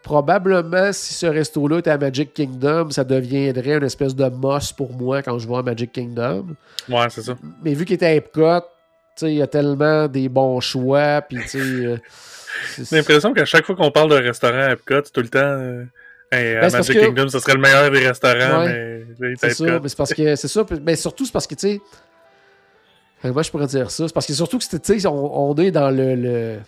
probablement, si ce resto-là était à Magic Kingdom, ça deviendrait une espèce de moss pour moi quand je vais à Magic Kingdom. Ouais, c'est ça. Mais vu qu'il était à Epcot, tu sais, il y a tellement des bons choix, puis tu sais. Euh, [LAUGHS] J'ai l'impression qu'à chaque fois qu'on parle de restaurant à Epcot, tout le temps. Euh, à ben, Magic Kingdom, ce serait le meilleur des restaurants, mais c'est ça, mais c'est parce que c'est ça, mais surtout c'est parce que tu sais, moi, je pourrais dire ça. C'est parce que surtout que c'était, on, on est dans le,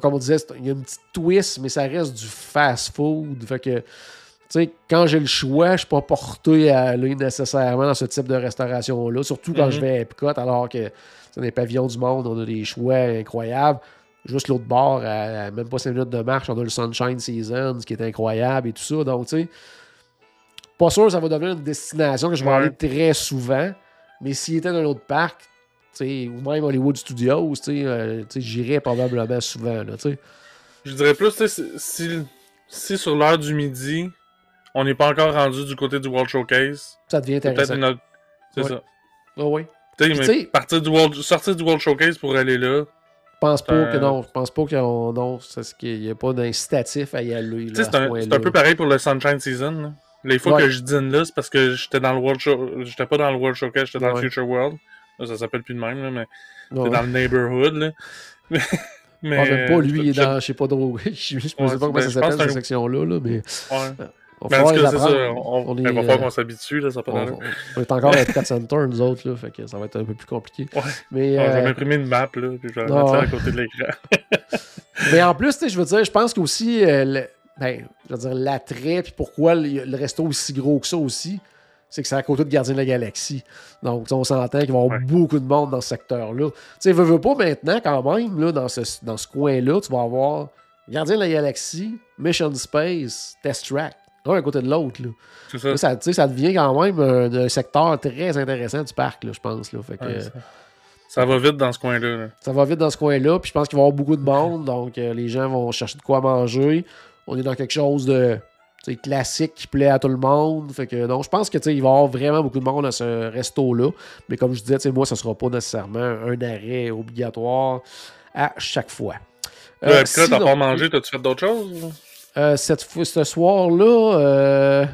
Comme on disait, il y a une petite twist, mais ça reste du fast-food. Fait que, tu sais, quand j'ai le choix, je suis pas porté à aller nécessairement dans ce type de restauration-là. Surtout quand je mhm. vais à Epcot, alors que c'est des pavillons du monde, on a des choix incroyables. Juste l'autre bord, à, même pas 5 minutes de marche, on a le Sunshine Season, ce qui est incroyable et tout ça. Donc, tu sais, pas sûr que ça va devenir une destination que je vais aller très souvent. Mais s'il était dans un autre parc, ou même Hollywood Studios, euh, j'irais probablement souvent. Là, je dirais plus, si, si sur l'heure du midi, on n'est pas encore rendu du côté du World Showcase, ça devient intéressant. C'est ça. oui. partir du World... sortir du World Showcase pour aller là. Je pense pas que non. Je pense pas qu'il n'y a pas d'incitatif à y aller. C'est un, un, peu pareil pour le Sunshine Season. Les fois que je dîne là, c'est parce que j'étais dans le World Show... J'étais pas dans le World Showcase, j'étais dans le Future World ça s'appelle plus de même, là, mais c'est dans le neighborhood. Là. [LAUGHS] mais, ah, même pas, lui, il est dans, je sais pas trop. [LAUGHS] je sais pas comment ben, ça s'appelle, cette section-là, là, mais. Euh, on, va c'est ça, on, on, est, va falloir qu'on s'habitue, là, ça peut on, on, est encore [LAUGHS] à Epcot Center, nous autres, là, fait que ça va être un peu plus compliqué. Ouais. Mais, euh... Vais m'imprimer une map, là, puis je vais la mettre à côté de l'écran. [LAUGHS] mais en plus, je veux dire, je pense qu'aussi, euh, le... ben, je veux dire, l'attrait, puis pourquoi le, le resto est aussi gros que ça aussi, c'est que c'est à côté de Gardien de la Galaxie. Donc, on s'entend qu'il va y avoir beaucoup de monde dans ce secteur-là. Tu sais, veux, veux pas maintenant, quand même, là, dans ce, dans ce coin-là, tu vas avoir Gardien de la Galaxie, Mission Space, Test Track. Un à côté de l'autre. C'est ça. ça, ça devient quand même un, secteur très intéressant du parc, là, je pense. Là. Fait que, ça. va vite dans ce coin-là. Ça va vite dans ce coin-là. Puis je pense qu'il va y avoir beaucoup de monde. Donc, euh, les gens vont chercher de quoi manger. On est dans quelque chose de classique qui plaît à tout le monde. Fait que non, je pense que il va y avoir vraiment beaucoup de monde à ce resto-là. Mais comme je disais, moi, ça ne sera pas nécessairement un arrêt obligatoire à chaque fois. Euh, tu t'as pas mangé, t'as-tu fait d'autres choses? Euh, cette, ce soir-là, euh,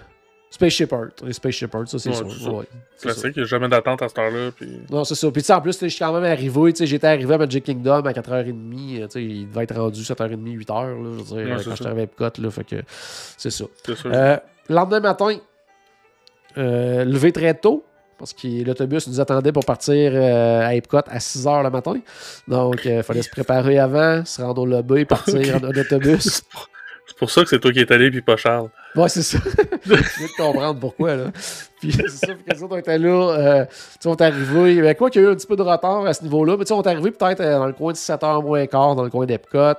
Spaceship Earth. Les Spaceship Earth, ça, c'est sûr. Ouais, Classique, il n'y a jamais d'attente à cette heure-là. Puis... Non, c'est ça. Puis, en plus, je suis quand même arrivé. J'étais arrivé à Magic Kingdom à 4h30. Il devait être rendu 7h30, 8h. Là, je veux dire, quand j'étais arrivé à Epcot. Là, fait que c'est ça. Euh, lendemain matin, levé très tôt parce que l'autobus nous attendait pour partir à Epcot à 6 h le matin. Donc, il fallait se préparer avant, se rendre au lobby, partir [LAUGHS] en, autobus. [LAUGHS] C'est pour ça que c'est toi qui es allé, puis pas Charles. Ouais, c'est ça. Je viens de comprendre pourquoi, là. Puis c'est ça, que on était là, euh, tu sais, on est arrivé, ben, quoi qu'il y a eu un petit peu de retard à ce niveau-là, mais tu sais, on est arrivé peut-être euh, dans le coin de 7h moins quart, dans le coin d'Epcot,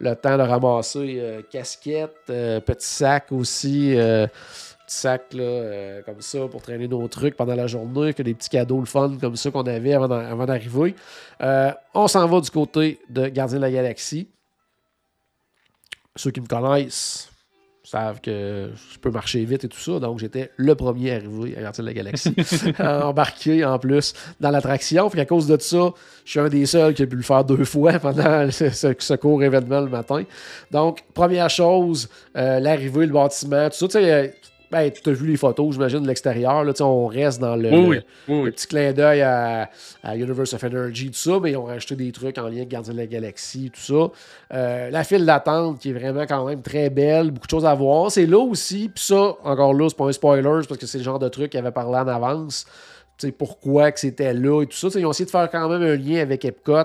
le temps de ramasser euh, casquette, euh, petit sac aussi, petit sac, là, comme ça, pour traîner nos trucs pendant la journée, que des petits cadeaux, le fun, comme ça qu'on avait avant d'arriver. on s'en va du côté de Gardien de la Galaxie. Ceux qui me connaissent, savent que je peux marcher vite et tout ça. Donc, j'étais le premier arrivé à Gardien de la Galaxie. [LAUGHS] embarqué en plus dans l'attraction. Puis à cause de ça, je suis un des seuls qui a pu le faire deux fois [LAUGHS] pendant ce, court événement le matin. Donc, première chose, euh, l'arrivée, le bâtiment, tout ça. Tu sais, ben, tu as vu les photos, j'imagine, de l'extérieur. Là, on reste dans le, petit clin d'œil à, Universe of Energy, tout ça, mais ils ont rajouté des trucs en lien avec Gardien de la Galaxie, tout ça. Euh, la file d'attente qui est vraiment quand même très belle, beaucoup de choses à voir. C'est là aussi, puis ça, encore là, c'est pas un spoiler, parce que c'est le genre de truc qu'ils avaient parlé en avance. sais pourquoi que c'était là et tout ça. ils ont essayé de faire quand même un lien avec Epcot,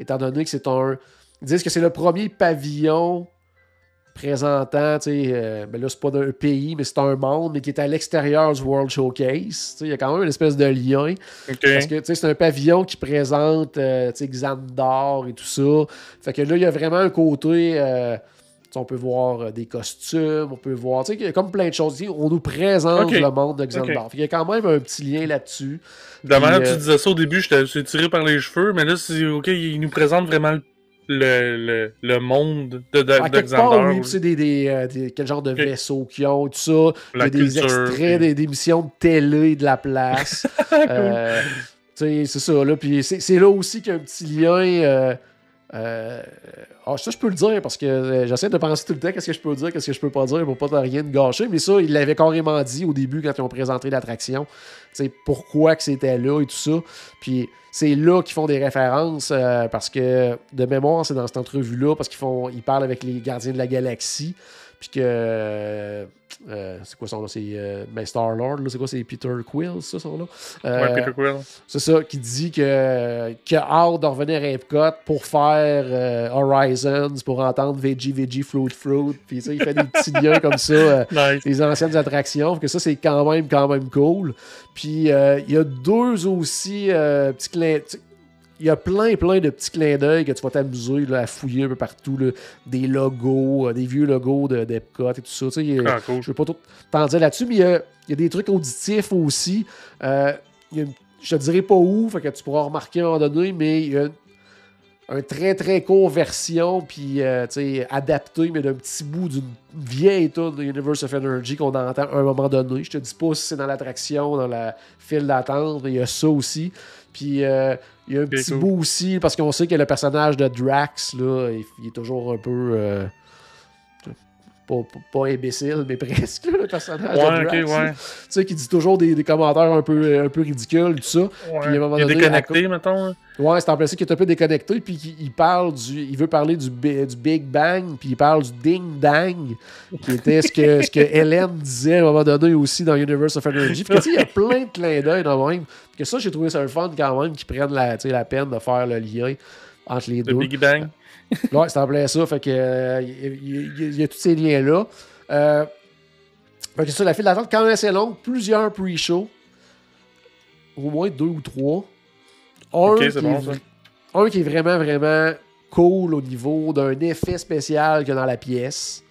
étant donné que c'est un. Ils disent que c'est le premier pavillon présentant, tu sais, euh, ben là, c'est pas d'un pays, mais c'est un monde, mais qui est à l'extérieur du World Showcase. Il y a quand même une espèce de lien. Parce que c'est un pavillon qui présente euh, Xandor et tout ça. Fait que là, il y a vraiment un côté. Euh, on peut voir des costumes, on peut voir, tu sais, il y a comme plein de choses. On nous présente le monde de Xandor. Il y a quand même un petit lien là-dessus. De manière tu disais ça au début, je t'ai tiré par les cheveux, mais là, c'est OK, il nous présente vraiment le le, le, le monde de, part, oui, c'est des, des, euh, des, quel genre de vaisseaux qu'ils ont, tout ça. Il y a des extraits des, émissions de télé de la place. [LAUGHS] euh, c'est ça, là. Puis c'est là aussi qu'il y a un petit lien. Euh, euh, ah, ça, je peux le dire parce que euh, j'essaie de penser tout le temps qu'est-ce que je peux dire, qu'est-ce que je peux pas dire pour pas rien de gâcher. Mais ça, il l'avait carrément dit au début quand ils ont présenté l'attraction. Pourquoi que c'était là et tout ça. Puis c'est là qu'ils font des références euh, parce que de mémoire, c'est dans cette entrevue-là parce qu'ils font ils parlent avec les gardiens de la galaxie. Puis que euh, c'est quoi son nom? C'est euh, ben Star-Lord, c'est quoi? C'est Peter Quill, ça, son nom? Euh, ouais, Peter Quill. C'est ça, qui dit que, qu'il a hâte de revenir à Epcot pour faire Horizons, pour entendre Veggie, Veggie, Fruit, Fruit. Puis ça, il fait des petits liens comme ça, [LAUGHS] des anciennes attractions. Que ça, c'est quand même, quand même cool. Puis il y a deux aussi petits clins il y a plein, plein de petits clins d'œil que tu vas t'amuser à fouiller un peu partout. des logos, euh, des vieux logos d'Epcot et tout ça. Tu sais, ah, Je ne veux pas t'en dire là-dessus, mais il y, a, des trucs auditifs aussi. Euh, je te dirais pas où, fait que tu pourras remarquer à un moment donné, mais il y a un très très court version, puis euh, adapté, mais d'un petit bout d'une vieille tune de Universe of Energy qu'on entend à un moment donné. Je te dis pas si c'est dans l'attraction, dans la file d'attente, il y a ça aussi. Puis euh, il y a un petit bout aussi, parce qu'on sait que le personnage de Drax, là, il, est toujours un peu. Euh, pas, pas, imbécile, mais [LAUGHS] presque, le personnage de Drax. ouais. Tu sais, qui dit toujours des, des, commentaires un peu, un peu ridicules, tout ça. Ouais. Puis, à un moment il est déconnecté, mettons. Hein. Ouais, c'est en ça qu'il est un peu déconnecté, puis il, parle du. Il veut parler du, du Big Bang, puis il parle du Ding Dang, qui était ce que, ce que Hélène disait à un moment donné aussi dans Universe of Energy. Puis, il y a plein de clins d'œil dans même. Que ça, j'ai trouvé ça un fun quand même, qu'ils prennent la, la peine de faire le lien entre les deux. Le Big Bang. [LAUGHS] ouais, c'est en plein ça. Fait que euh, il y, a tous ces liens-là. Euh, fait que ça, la file d'attente quand même assez longue. Plusieurs pre-shows. Au moins deux ou trois. Un, qui, est bon, un qui est vraiment, vraiment cool au niveau d'un effet spécial qu'il y a dans la pièce.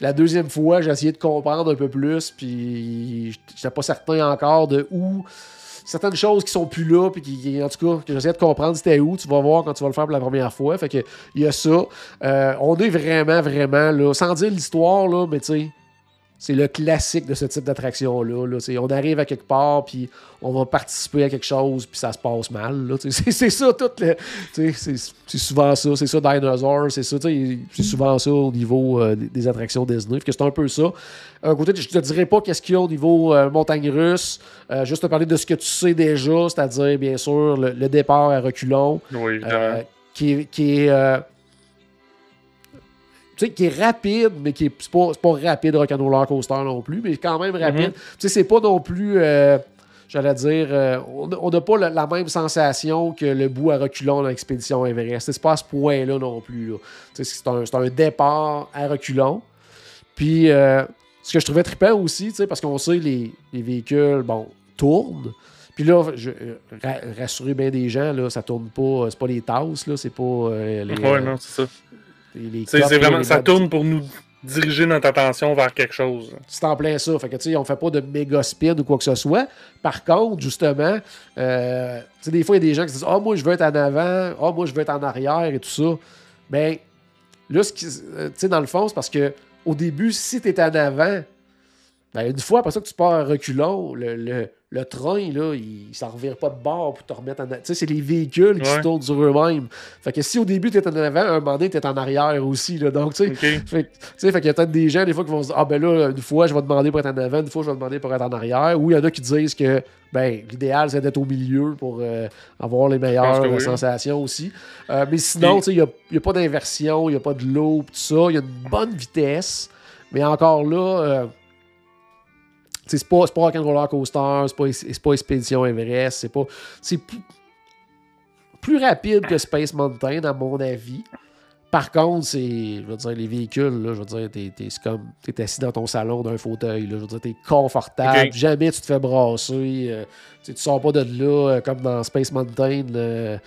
La deuxième fois, j'ai essayé de comprendre un peu plus, puis j'étais pas certain encore de où certaines choses qui sont plus là, puis qui, en tout cas, que j'essaie de comprendre c'était où. Tu vas voir quand tu vas le faire pour la première fois. Fait que il y a ça. Euh, on est vraiment, vraiment là, sans dire l'histoire, là, mais tu sais, c'est le classique de ce type d'attraction-là. Là. On arrive à quelque part, puis on va participer à quelque chose, puis ça se passe mal. [LAUGHS] C'est ça, tout. C'est souvent ça. C'est ça, Dinosaur. C'est ça. C'est souvent ça au niveau euh, des attractions Disney. C'est un peu ça. Un côté, je te dirais pas qu'est-ce qu'il y a au niveau euh, montagne russe. Euh, juste te parler de ce que tu sais déjà, c'est-à-dire, bien sûr, le, départ à reculons. Oui, qui, qui est sais, qui est rapide, mais qui est c'est pas, c'est pas rapide rock'n'roller coaster non plus, mais quand même rapide. Tu sais, c'est pas non plus, euh, j'allais dire, euh, on n'a pas la, la même sensation que le bout à reculons dans l'expédition Everest. C'est pas à ce point-là non plus. là. Tu C'est un, c'est un départ à reculons. Puis, euh, ce que je trouvais trippant aussi, tu sais, parce qu'on sait les, les véhicules, bon, tournent. Puis là, je, euh, ra- rassurez bien des gens, là, ça tourne pas, c'est pas les tasses, là, c'est pas euh, les, Ouais, non, c'est ça. C'est vraiment, ça tourne pour nous diriger notre attention vers quelque chose. C'est en plein ça. Fait que, tu sais, on fait pas de méga spin ou quoi que ce soit. Par contre, justement, euh, tu sais, des fois, il y a des gens qui se disent Ah, moi, je veux être en avant. Ah, moi, je veux être en arrière et tout ça. Ben, là, ce qui- euh, tu sais, dans le fond, c'est parce que au début, si tu es en avant, ben, une fois après ça que tu pars à reculons, le, le, le train, là, il, s'en revire pas de bord pour te remettre en. Tu sais, c'est les véhicules qui Ouais. se tournent sur eux-mêmes. Fait que si au début, tu es en avant, un moment donné, tu es en arrière aussi. Là. Donc, tu sais, OK. fait, qu'il y a peut-être des gens, des fois, qui vont se dire Ah, ben là, une fois, je vais demander pour être en avant, une fois, je vais demander pour être en arrière. Ou il y en a qui disent que, ben, l'idéal, c'est d'être au milieu pour euh, avoir les meilleures oui. euh, sensations aussi. Euh, mais sinon, tu sais, il n'y a, il y a pas d'inversion, il n'y a pas de loop, tout ça. Il y a une bonne vitesse. Mais encore là, euh, c'est pas, pas Rock'n'Roller Coaster, c'est pas, pas Expédition Everest, c'est pas. C'est plus, rapide que Space Mountain, à mon avis. Par contre, c'est. Je veux dire, les véhicules, là, je veux dire, t'es, comme. T'es assis dans ton salon d'un fauteuil, là. Je veux dire, t'es confortable. Jamais tu te fais brasser. euh, tu sors pas de là euh, comme dans Space Mountain, euh,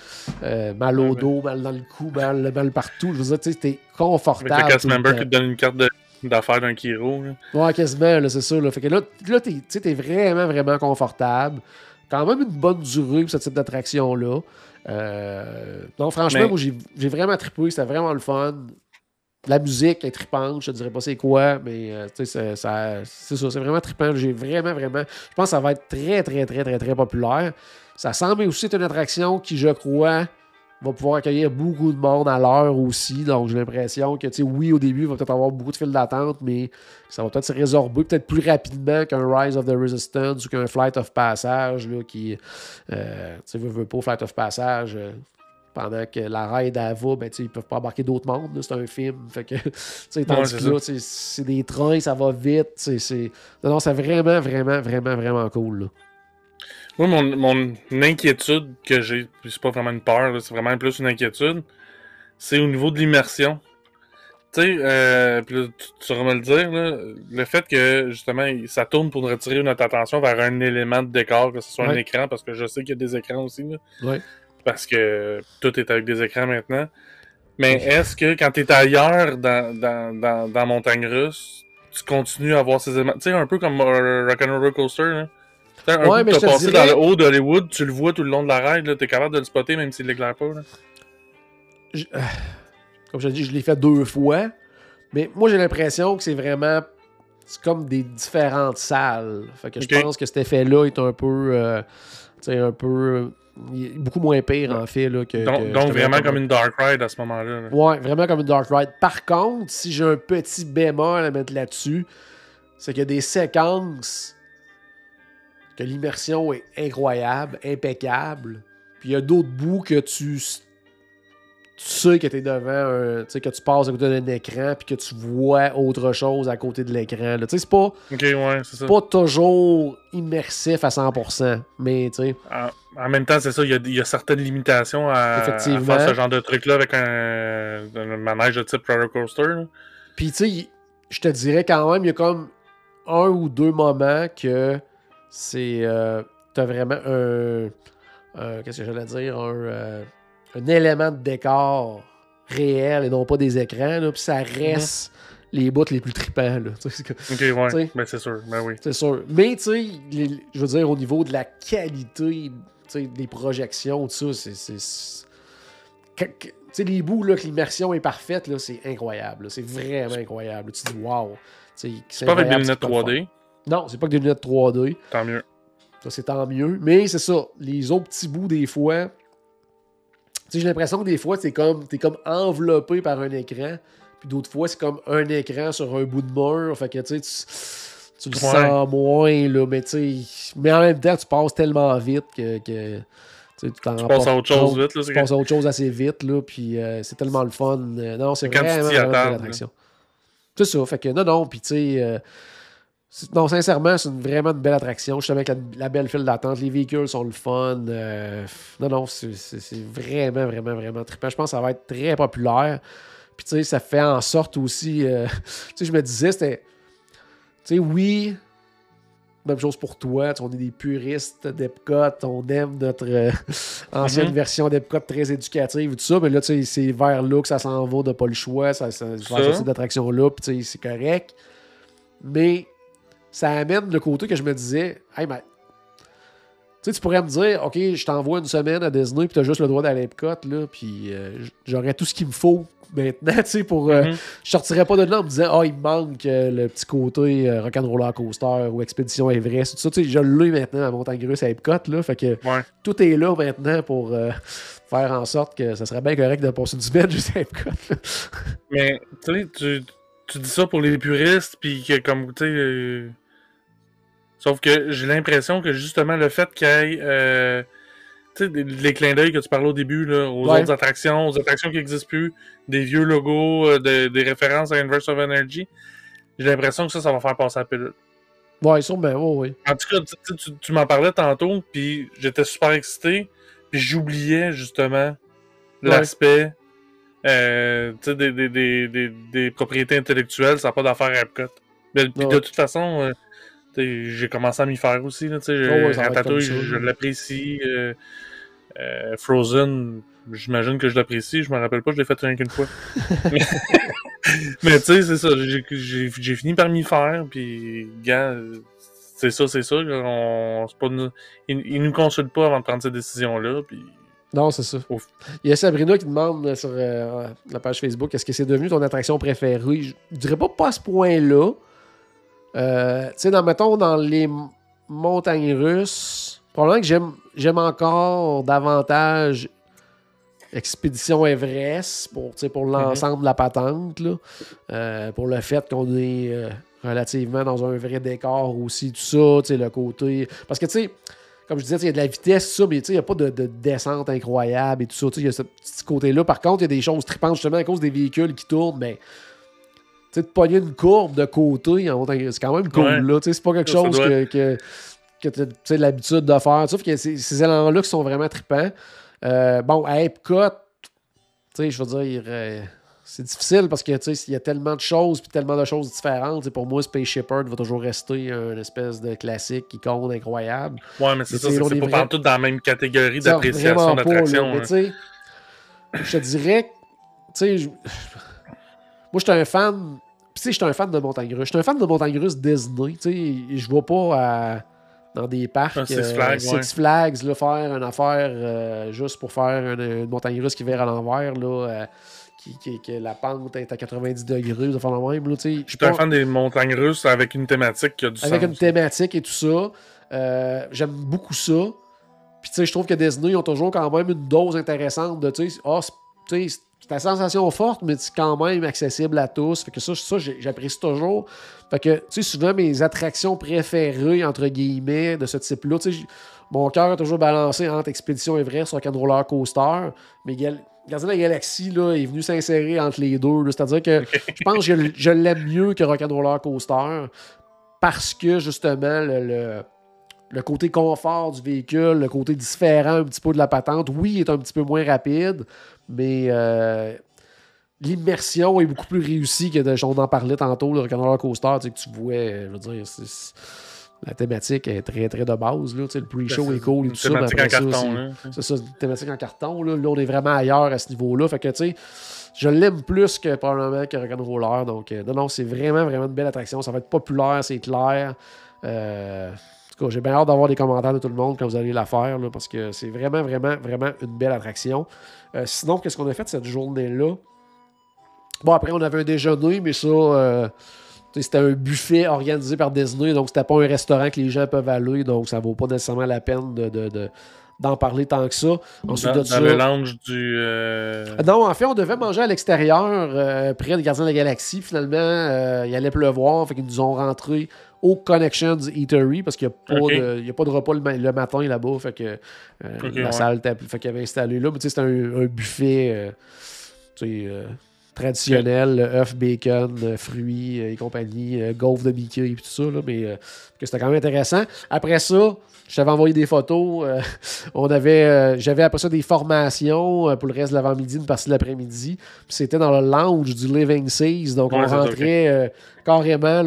mal au dos, mal dans le cou, mal, mal partout. Je veux dire, t'es confortable. cast member qui te donne une carte de- d'affaires d'un Kiro. là. Ouais, quasiment, là, c'est ça. Là. Fait que là, là t'es, t'es vraiment, vraiment confortable. Quand même une bonne durée pour ce type d'attraction-là. Euh, non, franchement, Mais- moi, j'ai, j'ai vraiment trippé. C'était vraiment le fun. La musique est trippante. Je te dirais pas c'est quoi, mais euh, tu sais, c'est, ça, c'est ça. C'est vraiment trippant. J'ai vraiment, vraiment... Je pense que ça va être très, très, très, très, très populaire. Ça semble aussi être une attraction qui, je crois, va pouvoir accueillir beaucoup de monde à l'heure aussi. Donc, j'ai l'impression que, tu sais, oui, au début, il va peut-être avoir beaucoup de files d'attente, mais ça va peut-être se résorber peut-être plus rapidement qu'un Rise of the Resistance ou qu'un Flight of Passage, là, qui, euh, tu sais, veut, veut pas Flight of Passage. euh, pendant que la ride elle va, ben, ils peuvent pas embarquer d'autres mondes. C'est un film. [LAUGHS] Fait que, tandis Ouais, que là, c'est des trains, ça va vite. c'est... Non, non, c'est vraiment, vraiment, vraiment, vraiment cool. là. Moi, mon, mon inquiétude que j'ai, c'est pas vraiment une peur, c'est vraiment plus une inquiétude, c'est au niveau de l'immersion. Tu sais, euh, tu, me le dire, là, le fait que justement ça tourne pour retirer notre attention vers un élément de décor, que ce soit un écran, parce que je sais qu'il y a des écrans aussi, là, Ouais. parce que tout est avec des écrans maintenant. Mais est-ce que quand tu es ailleurs dans, dans, dans, dans Montagne Russe, tu continues à voir ces éléments? Tu sais, un peu comme euh, Rock'n'Roller Coaster, là. Un Ouais, mais t'as passé dirais- dans le haut d'Hollywood, tu le vois tout le long de la ride, tu es capable de le spotter même s'il l'éclaire pas. Là. je- euh, comme je te dis, je l'ai fait deux fois. Mais moi, j'ai l'impression que c'est vraiment. C'est comme des différentes salles. Fait que je pense que cet effet-là est un peu. euh, tu sais, un peu. euh, beaucoup moins pire, en fait. Là, que, Donc, que donc justement vraiment comme une dark ride à ce moment-là. là. Ouais, vraiment comme une Dark Ride. Par contre, si j'ai un petit bémol à mettre là-dessus, c'est qu'il y a des séquences que l'immersion est incroyable, impeccable. Puis il y a d'autres bouts que tu, sais que tu es devant un. Tu sais, que tu passes à côté d'un écran puis que tu vois autre chose à côté de l'écran. Tu sais, c'est pas, ouais, c'est pas toujours immersif à 100%. Mais tu sais. En, en même temps, c'est ça, il y, a, il y a certaines limitations à, faire ce genre de truc-là avec un, un manège de type roller coaster. là. Puis, tu sais, je te dirais quand même, il y a comme un ou deux moments que c'est. euh, T'as vraiment un. un- Qu'est-ce que j'allais dire? Un, euh, un élément de décor réel et non pas des écrans. Là, puis ça reste les bouts les plus tripants. Là, [LAUGHS] Ok, ouais, ben c'est sûr, ben oui. c'est sûr. Mais, tu sais, je veux dire, au niveau de la qualité des projections, tout ça, c'est. les bouts, là, que l'immersion est parfaite, là, c'est incroyable. C'est vraiment incroyable. Tu te dis, waouh. C'est pas avec des lunettes 3D, Non, c'est pas que des lunettes 3D. tant mieux. Ça, c'est tant mieux. Mais c'est ça. Les autres petits bouts, des fois. Tu sais, j'ai l'impression que des fois, t'es comme, t'es comme enveloppé par un écran. Puis d'autres fois, c'est comme un écran sur un bout de mur. Fait que, tu sais, tu, le Ouais. sens moins, là. Mais, mais en même temps, tu passes tellement vite que. que tu tu passes à autre chose vite. Là, tu passes à autre chose assez vite, là, puis c'est tellement le fun. non, c'est vraiment, vraiment, vraiment l'attraction. C'est ça, fait que non, non, puis tu sais non, sincèrement, c'est vraiment une belle attraction. Justement, avec la, belle file d'attente, les véhicules sont le fun. Euh, non, non, c'est vraiment, vraiment, vraiment trippant. Je pense que ça va être très populaire. Puis, tu sais, ça fait en sorte aussi. Euh, [LAUGHS] tu sais, je me disais, c'était. Tu sais, oui, même chose pour toi. on est des puristes d'Epcot. On aime notre euh, [LAUGHS] ancienne mm-hmm. version d'Epcot très éducative et tout ça. Mais là, tu sais, c'est vers là que ça s'en va, de pas le choix. Ça, ça, ça. cette attraction-là. Puis, tu sais, c'est correct. Mais ça amène le côté que je me disais, hey, mais. Tu sais, tu pourrais me dire, OK, je t'envoie une semaine à Disney, puis tu as juste le droit d'aller à Epcot, là, puis euh, j'aurais tout ce qu'il me faut maintenant, [LAUGHS] tu sais, pour. Euh, mm-hmm. Je sortirais pas de là en me disant, ah, il me manque euh, le petit côté Rock'n'Roller Coaster ou Expédition Everest, tout ça, tu sais, je l'ai maintenant à Montagne Russe à Epcot, là, fait que tout est là maintenant pour faire en sorte que ça serait bien correct de passer une semaine juste à Epcot. Mais, tu sais, tu tu dis ça pour les puristes, puis que comme, tu sais... Sauf que j'ai l'impression que justement le fait qu'il y ait... Euh, les clins d'œil que tu parlais au début, là, aux autres attractions, aux attractions qui n'existent plus, des vieux logos, euh, des références à Inverse of Energy, j'ai l'impression que ça, ça va faire passer la pilule. Ouais, sûrement, oui, oui. En tout cas, tu, tu m'en parlais tantôt, puis j'étais super excité, puis j'oubliais justement l'aspect euh, des, des, des, des, propriétés intellectuelles, ça n'a pas d'affaire à Epcot. Mais, de toute façon, euh, j'ai commencé à m'y faire aussi. Là, oh, Ratatouille, je, l'apprécie. Euh, euh, Frozen, j'imagine que je l'apprécie. Je me rappelle pas, je l'ai fait rien qu'une fois. [LAUGHS] mais [LAUGHS] tu sais, c'est ça. J'ai fini par m'y faire. Puis, gars, c'est ça, c'est ça. On, pas, ils, ils nous consultent pas avant de prendre ces décisions-là. Puis non, c'est ça. Il y a Sabrina qui demande euh, sur euh, la page Facebook est-ce que c'est devenu ton attraction préférée? Je, dirais pas pas à ce point-là. Euh, tu sais, dans, mettons, dans les montagnes russes, probablement que j'aime, encore davantage Expédition Everest pour, pour mhm. l'ensemble de la patente. Là. pour le fait qu'on est relativement dans un vrai décor aussi, tout ça, le côté. Parce que, tu sais comme je disais, il y a de la vitesse, ça, mais il n'y a pas de, descente incroyable et tout ça. Il y a ce petit côté-là. Par contre, il y a des choses tripantes justement à cause des véhicules qui tournent, mais tu sais, de pogner une courbe de côté, c'est quand même cool. là. C'est pas quelque chose que, que, que tu as l'habitude de faire. Sauf que ces, éléments-là qui sont vraiment tripants. Euh, bon, à Epcot, je veux dire. Euh, c'est difficile parce que il y a tellement de choses puis tellement de choses différentes. pour moi, Space Shepherd va toujours rester un espèce de classique icône incroyable. Ouais, mais c'est ça, c'est pas partout dans la même catégorie d'appréciation d'attraction. Hein. Je te dirais, tu sais, moi, je suis un fan. Puis, je suis un fan de montagne russe. Je suis un fan de montagne russe Disney. Tu sais, je vais pas dans des parcs Six euh, Flags, Six Flags là, faire une affaire euh, juste pour faire une, montagne russe qui vire à l'envers. là. Euh, qui, que la pente est à 90 degrés, de faire même. Je suis un fan des montagnes russes avec une thématique qui a du sens. Avec une thématique et tout ça. Euh, j'aime beaucoup ça. Puis, tu sais, je trouve que Disney ont toujours quand même une dose intéressante de, tu sais, oh, c'est la sensation forte, mais c'est quand même accessible à tous. Fait que ça, ça j'apprécie toujours. Fait que, tu sais, souvent, mes attractions préférées, entre guillemets, de ce type-là, tu sais, mon cœur est toujours balancé entre Expédition Everest, Rock'n'Roller Coaster, mais Gardien de la Galaxie là, est venu s'insérer entre les deux. C'est-à-dire que [LAUGHS] je pense que je, l'aime mieux que Rock'n'Roller Coaster parce que justement le, le, côté confort du véhicule, le côté différent un petit peu de la patente, oui, il est un petit peu moins rapide, mais euh, l'immersion est beaucoup plus réussie que de, on en parlait tantôt, le Rock'n'Roller Coaster, tu, sais, que tu vois, je veux dire, c'est la thématique est très, très de base. Là, le pre-show est cool et tout ça. Thématique en carton. C'est ça, une thématique en carton. Là. là, on est vraiment ailleurs à ce niveau-là. Fait que, tu sais, je l'aime plus que probablement que Rock'n'Roller. Donc, euh, non, non, c'est vraiment, vraiment une belle attraction. Ça va être populaire, c'est clair. Euh, en tout cas, j'ai bien hâte d'avoir des commentaires de tout le monde quand vous allez la faire, là, parce que c'est vraiment, vraiment, vraiment une belle attraction. Euh, sinon, qu'est-ce qu'on a fait cette journée-là? Bon, après, on avait un déjeuner, mais ça c'était un buffet organisé par Disney, donc c'était pas un restaurant que les gens peuvent aller, donc ça vaut pas nécessairement la peine de, d'en parler tant que ça. Ensuite dans, dans le lounge du. Euh, non, en fait, on devait manger à l'extérieur, près des Gardiens de la Galaxie. Finalement, il allait pleuvoir, fait qu'ils nous ont rentré au Connections Eatery parce qu'il n'y a, pas de, repas le, matin là-bas. Fait que la salle fait qu'il avait installé là. Mais tu sais, c'était un, buffet. tu sais, traditionnel, œufs, bacon, euh, fruits euh, et compagnie, euh, gaufre de Mickey et tout ça, mais que c'était quand même intéressant. Après ça, je t'avais envoyé des photos. [LAUGHS] on avait, j'avais après ça des formations pour le reste de l'avant-midi, une partie de l'après-midi. C'était dans le lounge du Living Seas. Donc, on rentrait carrément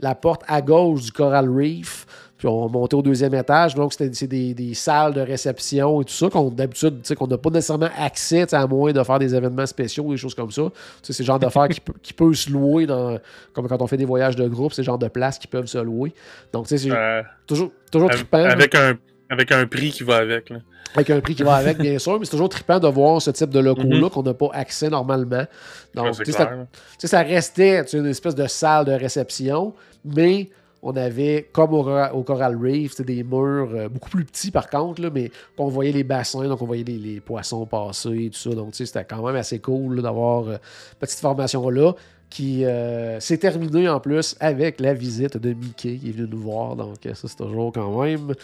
la porte à gauche du Coral Reef. Puis on montait au deuxième étage. Donc, c'était des, des, salles de réception et tout ça qu'on d'habitude, qu'on n'a pas nécessairement accès, à moins de faire des événements spéciaux, des choses comme ça. C'est le genre d'affaires qui, qui peut se louer dans, comme quand on fait des voyages de groupe, c'est le genre de places qui peuvent se louer. Donc, tu sais, c'est euh, toujours, toujours trippant. Avec un, avec un prix qui va avec. Là. Avec un prix qui va avec, bien sûr, mais c'est toujours trippant de voir ce type de locaux-là mhm. qu'on n'a pas accès normalement. Donc, tu sais, ça, ça, restait une espèce de salle de réception, mais on avait, comme au, Coral Reef, des murs euh, beaucoup plus petits par contre, là, mais on voyait les bassins, donc on voyait les, poissons passer et tout ça. Donc c'était quand même assez cool d'avoir euh, petite formation-là qui euh, s'est terminée en plus avec la visite de Mickey qui est venu nous voir. Donc ça, c'est toujours quand même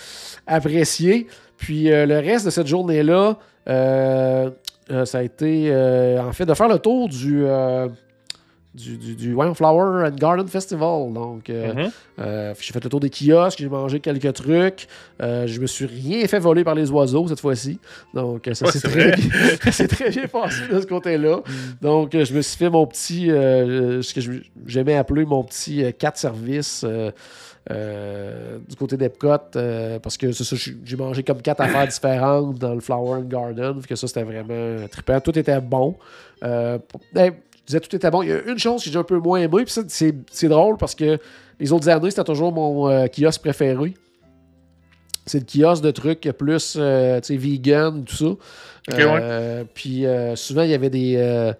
apprécié. Puis le reste de cette journée-là, ça a été en fait de faire le tour du du, du, du Flower and Garden Festival. Donc, euh, mm-hmm. euh, j'ai fait le tour des kiosques, j'ai mangé quelques trucs. Euh, je me suis rien fait voler par les oiseaux cette fois-ci. Donc, [LAUGHS] ça s'est très, très, bien passé de ce côté-là. Mm. Donc, je me suis fait mon petit, ce que j'aimais appeler mon petit 4 services. du côté d'Epcot, parce que j'ai mangé comme quatre affaires différentes dans le Flower and Garden, que ça c'était vraiment trippant. Tout était bon. Ben, disais tout était bon. Il y a une chose que j'ai un peu moins aimé, puis c'est drôle parce que les autres années, c'était toujours mon euh, kiosque préféré. C'est le kiosque de trucs plus euh, vegan, tout ça. Euh, puis souvent, il y avait des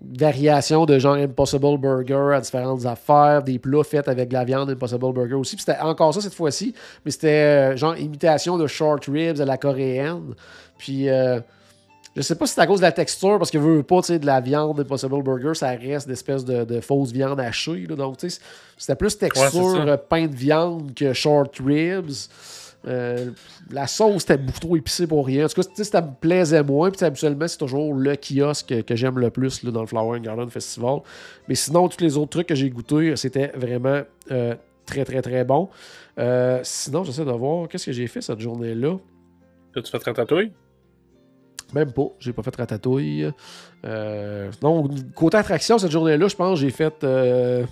variations de genre Impossible Burger à différentes affaires, des plats faits avec de la viande Impossible Burger aussi. Puis c'était encore ça cette fois-ci, mais c'était genre imitation de short ribs à la coréenne. Puis je sais pas si c'est à cause de la texture, parce que veut pas, de la viande Impossible Burger, ça reste d'espèce de, de, fausse viande hachée. Là, donc, tu sais, c'était plus texture euh, pain de viande que short ribs. Euh, la sauce était beaucoup trop épicée pour rien. En tout cas, ça me plaisait moins. Puis habituellement, c'est toujours le kiosque que, j'aime le plus là, dans le Flower and Garden Festival. Mais sinon, tous les autres trucs que j'ai goûtés, c'était vraiment euh, très, très, très bon. sinon, j'essaie de voir qu'est-ce que j'ai fait cette journée-là. As-tu fait ratatouille? Même pas. J'ai pas fait ratatouille. Euh, côté attraction, cette journée-là, je pense j'ai fait. Euh,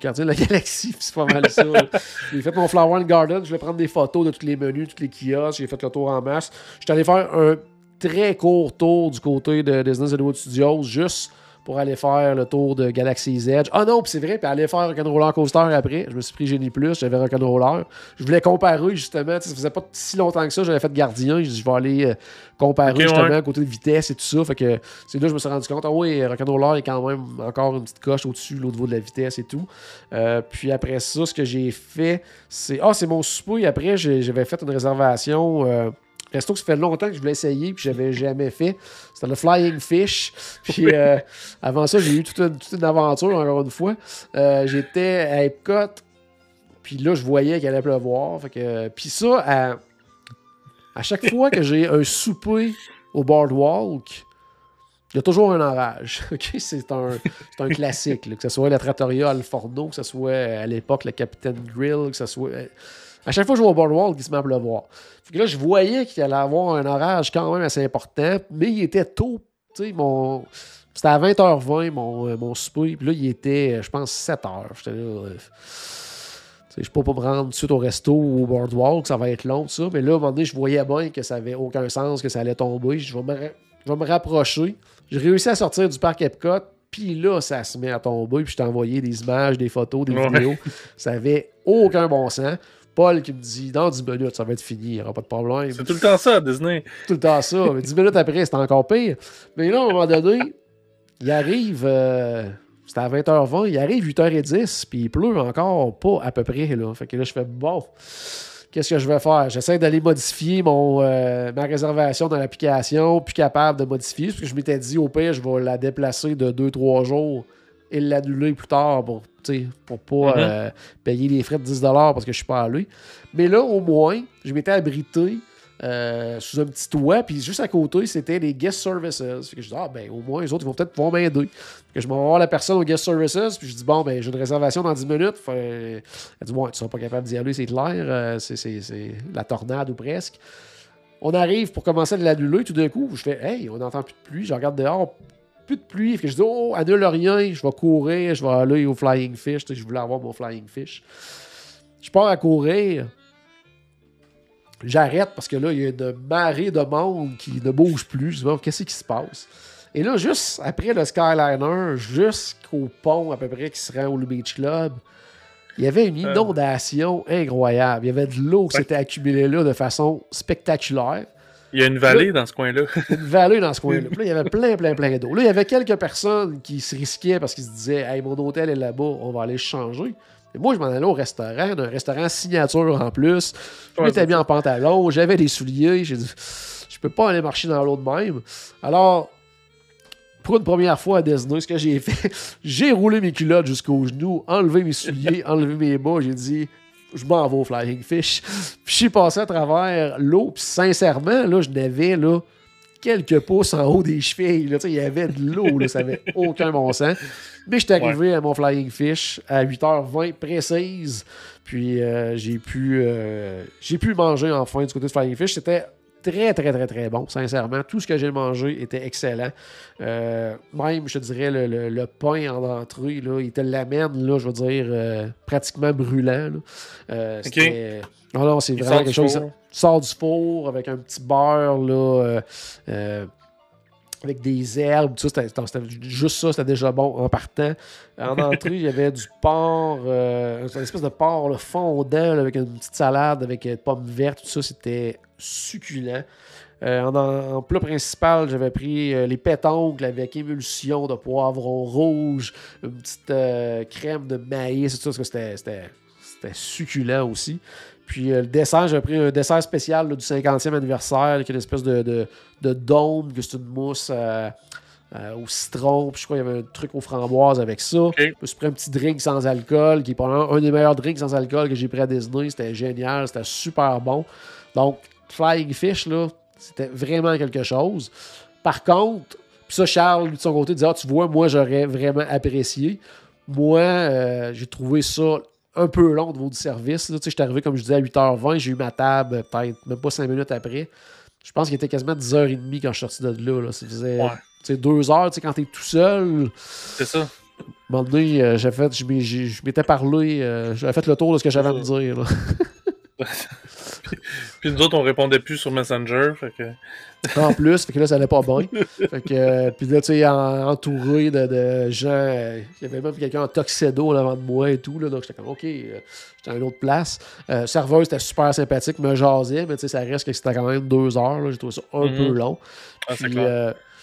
Gardien de la Galaxie, [LAUGHS] c'est pas mal ça. j'ai fait mon Flower and Garden. Je vais prendre des photos de tous les menus, tous les kiosques. J'ai fait le tour en masse. J'étais allé faire un très court tour du côté de Disney Hollywood Studios, juste pour aller faire le tour de Galaxy's Edge. Ah non, c'est vrai, puis aller faire Rock'n'Roller Coaster après. Je me suis pris Génie Plus, j'avais Rock'n'Roller. Je voulais comparer justement, ça faisait pas si longtemps que ça, j'avais fait Gardien. Je, je vais aller euh, comparer justement côté de vitesse et tout ça. Fait que c'est là que je me suis rendu compte, ah oui, Rock'n'Roller est quand même encore une petite coche au-dessus, au niveau de la vitesse et tout. Euh, puis après ça, ce que j'ai fait, c'est. Ah, c'est mon souper. Après, j'avais fait une réservation. Euh, Resto que ça fait longtemps que je voulais essayer puis j'avais [LAUGHS] jamais fait. C'était le Flying Fish. Puis euh, avant ça, j'ai eu toute une, aventure, encore une fois. Euh, j'étais à Epcot, puis là, je voyais qu'il allait pleuvoir. Fait que, puis ça, à, à chaque fois que j'ai un souper au Boardwalk, il y a toujours un orage. [LAUGHS] C'est un, un, classique. que ce soit la Trattoria Al Forno, que ce soit à l'époque le Capitaine Grill, que ce soit à chaque fois que je vais au boardwalk, il se met à pleuvoir. Fait que là, je voyais qu'il allait avoir un orage quand même assez important, mais il était tôt. Mon... C'était à 20h20 mon, euh, mon souper, puis là, il était, euh, je pense, 7h. J'étais là. Euh, je peux pas me rendre tout de suite au resto ou au boardwalk, ça va être long, ça. Mais là, à un moment donné, je voyais bien que ça avait aucun sens, que ça allait tomber. Je vais me, je vais me rapprocher. J'ai réussi à sortir du parc Epcot. Puis là, ça se met à tomber. Puis je t'ai envoyé des images, des photos, des vidéos. Ça avait aucun bon sens. Paul qui me dit dans 10 minutes, ça va être fini, il n'y aura pas de problème. C'est tout le temps ça, Disney. Tout le temps ça. Mais 10 minutes après, c'est encore pire. Mais là, à un moment donné, il arrive. Euh, c'était à 20h20, il arrive 8h10, puis il pleut encore pas à peu près. Là. Fait que là, je fais bon. qu'est-ce que je vais faire? J'essaie d'aller modifier mon, euh, ma réservation dans l'application, plus capable de modifier, parce que je m'étais dit, au pire, je vais la déplacer de 2-3 jours et l'annuler plus tard pour, pour pas Mhm. euh, payer les frais de 10$ parce que je suis pas allé. Mais là, au moins, je m'étais abrité euh, sous un petit toit, puis juste à côté, c'était les guest services. Fait que je dis, ah ben, au moins, les autres, ils vont peut-être pouvoir m'aider. Que je m'en vais voir la personne au guest services, puis je dis, bon, ben, j'ai une réservation dans 10 minutes. Fait, elle dit, ouais, tu seras pas capable d'y aller, c'est clair. euh, c'est la tornade ou presque. On arrive pour commencer à l'annuler, tout d'un coup, je fais, hey, on n'entend plus de pluie, je regarde dehors, plus de pluie. Fait que je dis, oh, annule rien, je vais courir, je vais aller au Flying Fish. Je voulais avoir mon Flying Fish. Je pars à courir. J'arrête parce que là, il y a une marée de monde qui ne bouge plus. Je dis, qu'est-ce qui se passe? Et là, juste après le Skyliner, jusqu'au pont à peu près qui se rend au Beach Club, il y avait une Euh. inondation incroyable. Il y avait de l'eau qui s'était accumulée là de façon spectaculaire Il y a une vallée dans ce coin-là. [LAUGHS] une vallée dans ce coin-là. [LAUGHS] Puis là, il y avait plein, plein, plein d'eau. Là, il y avait quelques personnes qui se risquaient parce qu'ils se disaient Hey, mon hôtel est là-bas, on va aller changer. Et moi, je m'en allais au restaurant, un restaurant signature en plus. Je m'étais mis en pantalon, j'avais des souliers. J'ai dit Je peux pas aller marcher dans l'eau de même. Alors, pour une première fois à Disney, ce que j'ai fait, [LAUGHS] j'ai roulé mes culottes jusqu'aux genoux, enlevé mes souliers, enlevé mes bas. J'ai dit je m'en vais au Flying Fish. Puis je suis passé à travers l'eau. Puis sincèrement, là, je n'avais là, quelques pouces en haut des chevilles. Là, il y avait de l'eau, là, ça n'avait [LAUGHS] aucun bon sens. Mais j'étais arrivé à mon Flying Fish à 8h20 précise. Puis euh, j'ai pu, euh, j'ai pu manger enfin du côté de Flying Fish. C'était très, très, très, très bon, sincèrement. Tout ce que j'ai mangé était excellent. Euh, même, je te dirais, le, le- le pain en entrée, là, il te l'amène, là, je veux dire, euh, pratiquement brûlant. Euh, Non, non, c'est vraiment quelque chose. four. Sort du four avec un petit beurre, là. Avec des herbes, tout ça, c'était- juste ça, c'était déjà bon en partant. En [LAUGHS] entrée, il y avait du porc, euh, une espèce de porc là, fondant là, avec une petite salade avec euh, pommes vertes, tout ça, c'était succulent. Euh, en, en plat principal, j'avais pris euh, les pétoncles avec émulsion de poivron rouge, une petite crème de maïs, tout ça, parce que c'était- c'était c'était succulent aussi. Puis euh, le dessert, j'ai pris un dessert spécial là, du 50e anniversaire, qui est une espèce de, de, de dôme, que c'est une mousse euh, euh, au citron. Puis je crois qu'il y avait un truc aux framboises avec ça. Je me suis pris un petit drink sans alcool, qui est probablement un des meilleurs drinks sans alcool que j'ai pris à Disney. C'était génial, c'était super bon. Donc, Flying Fish, là, c'était vraiment quelque chose. Par contre, puis ça, Charles, lui, de son côté, disait Ah, tu vois, moi, j'aurais vraiment apprécié. Moi, j'ai trouvé ça un peu long au niveau du service. là. Tu sais, J'étais arrivé, comme je disais, à 8h20. J'ai eu ma table, peut-être même pas 5 minutes après. Je pense qu'il était quasiment 10h30 quand je suis sorti de là. là. Ça faisait Ouais. tu sais, deux heures. Tu sais, quand t'es tout seul, C'est ça. à un moment donné, euh, j'ai fait, je je m'étais parlé, euh, j'avais fait le tour de ce que j'avais à me dire. là. [LAUGHS] Puis nous autres, on répondait plus sur Messenger. Fait que... En plus, fait que là, ça allait pas bien. [LAUGHS] Fait que, euh, puis là, tu sais, en- entouré de, de gens, euh, il y avait même quelqu'un en tuxedo en avant de moi et tout, là, donc j'étais comme, OK, euh, j'étais à une autre place. Serveuse était super sympathique, me jasait, mais tu sais, ça reste que c'était quand même deux heures, j'ai trouvé ça un Mhm. peu long. Ah, Puis, tu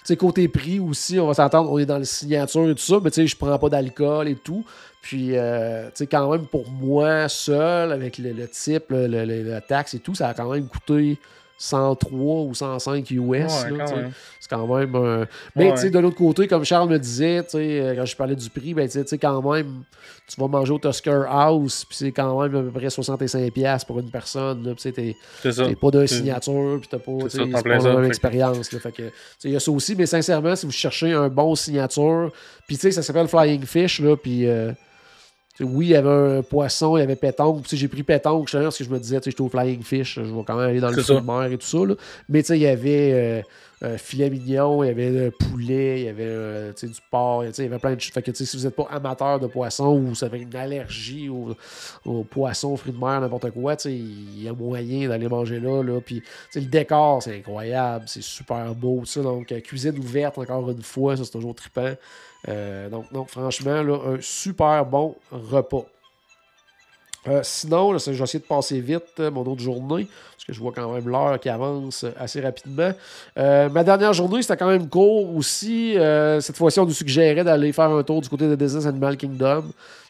sais, côté prix aussi, on va s'entendre, on est dans les signatures et tout ça, mais tu sais, je prends pas d'alcool et tout. Puis, euh, tu sais, quand même, pour moi, seul, avec le, le type, le, la taxe et tout, ça a quand même coûté 103 ou 105 US. Ouais, tu. C'est quand même un. Mais Ouais. tu sais, de l'autre côté, comme Charles me disait, tu sais, euh, quand je parlais du prix, ben, tu sais, tu sais, quand même, tu vas manger au Tusker House, puis c'est quand même à peu près 65$ pour une personne. tu. T'es pas d'un C'est- signature, puis t'as pas, c'est t'sais, ça, c'est t'en pas la même expérience. là. Fait que, t'sais, il y a ça aussi, mais sincèrement, si vous cherchez un bon signature, puis tu sais, ça s'appelle Flying Fish, là, puis euh, t'sais, oui, il y avait un poisson, il y avait pétanque, j'ai pris pétanque, justement, parce que je me disais, tu sais, j'étais au Flying Fish, je vais quand même aller dans le ça. de mer et tout ça, là. mais tu sais, il y avait euh, euh, filet mignon, il y avait le poulet, il y avait euh, du porc, il y avait plein de choses. Fait que si vous n'êtes pas amateur de poisson ou vous avez une allergie au, aux poissons, aux fruits de mer, n'importe quoi, il y a moyen d'aller manger là. là. Puis, le décor, c'est incroyable, c'est super beau. Donc, euh, cuisine ouverte, encore une fois, ça, c'est toujours trippant. Euh, donc, donc, franchement, là, un super bon repas. Euh, sinon, vais essayer de passer vite euh, mon autre journée, parce que je vois quand même l'heure qui avance euh, assez rapidement. Ma dernière journée, c'était quand même court aussi. Cette fois-ci, on nous suggérait d'aller faire un tour du côté de Disney Animal Kingdom.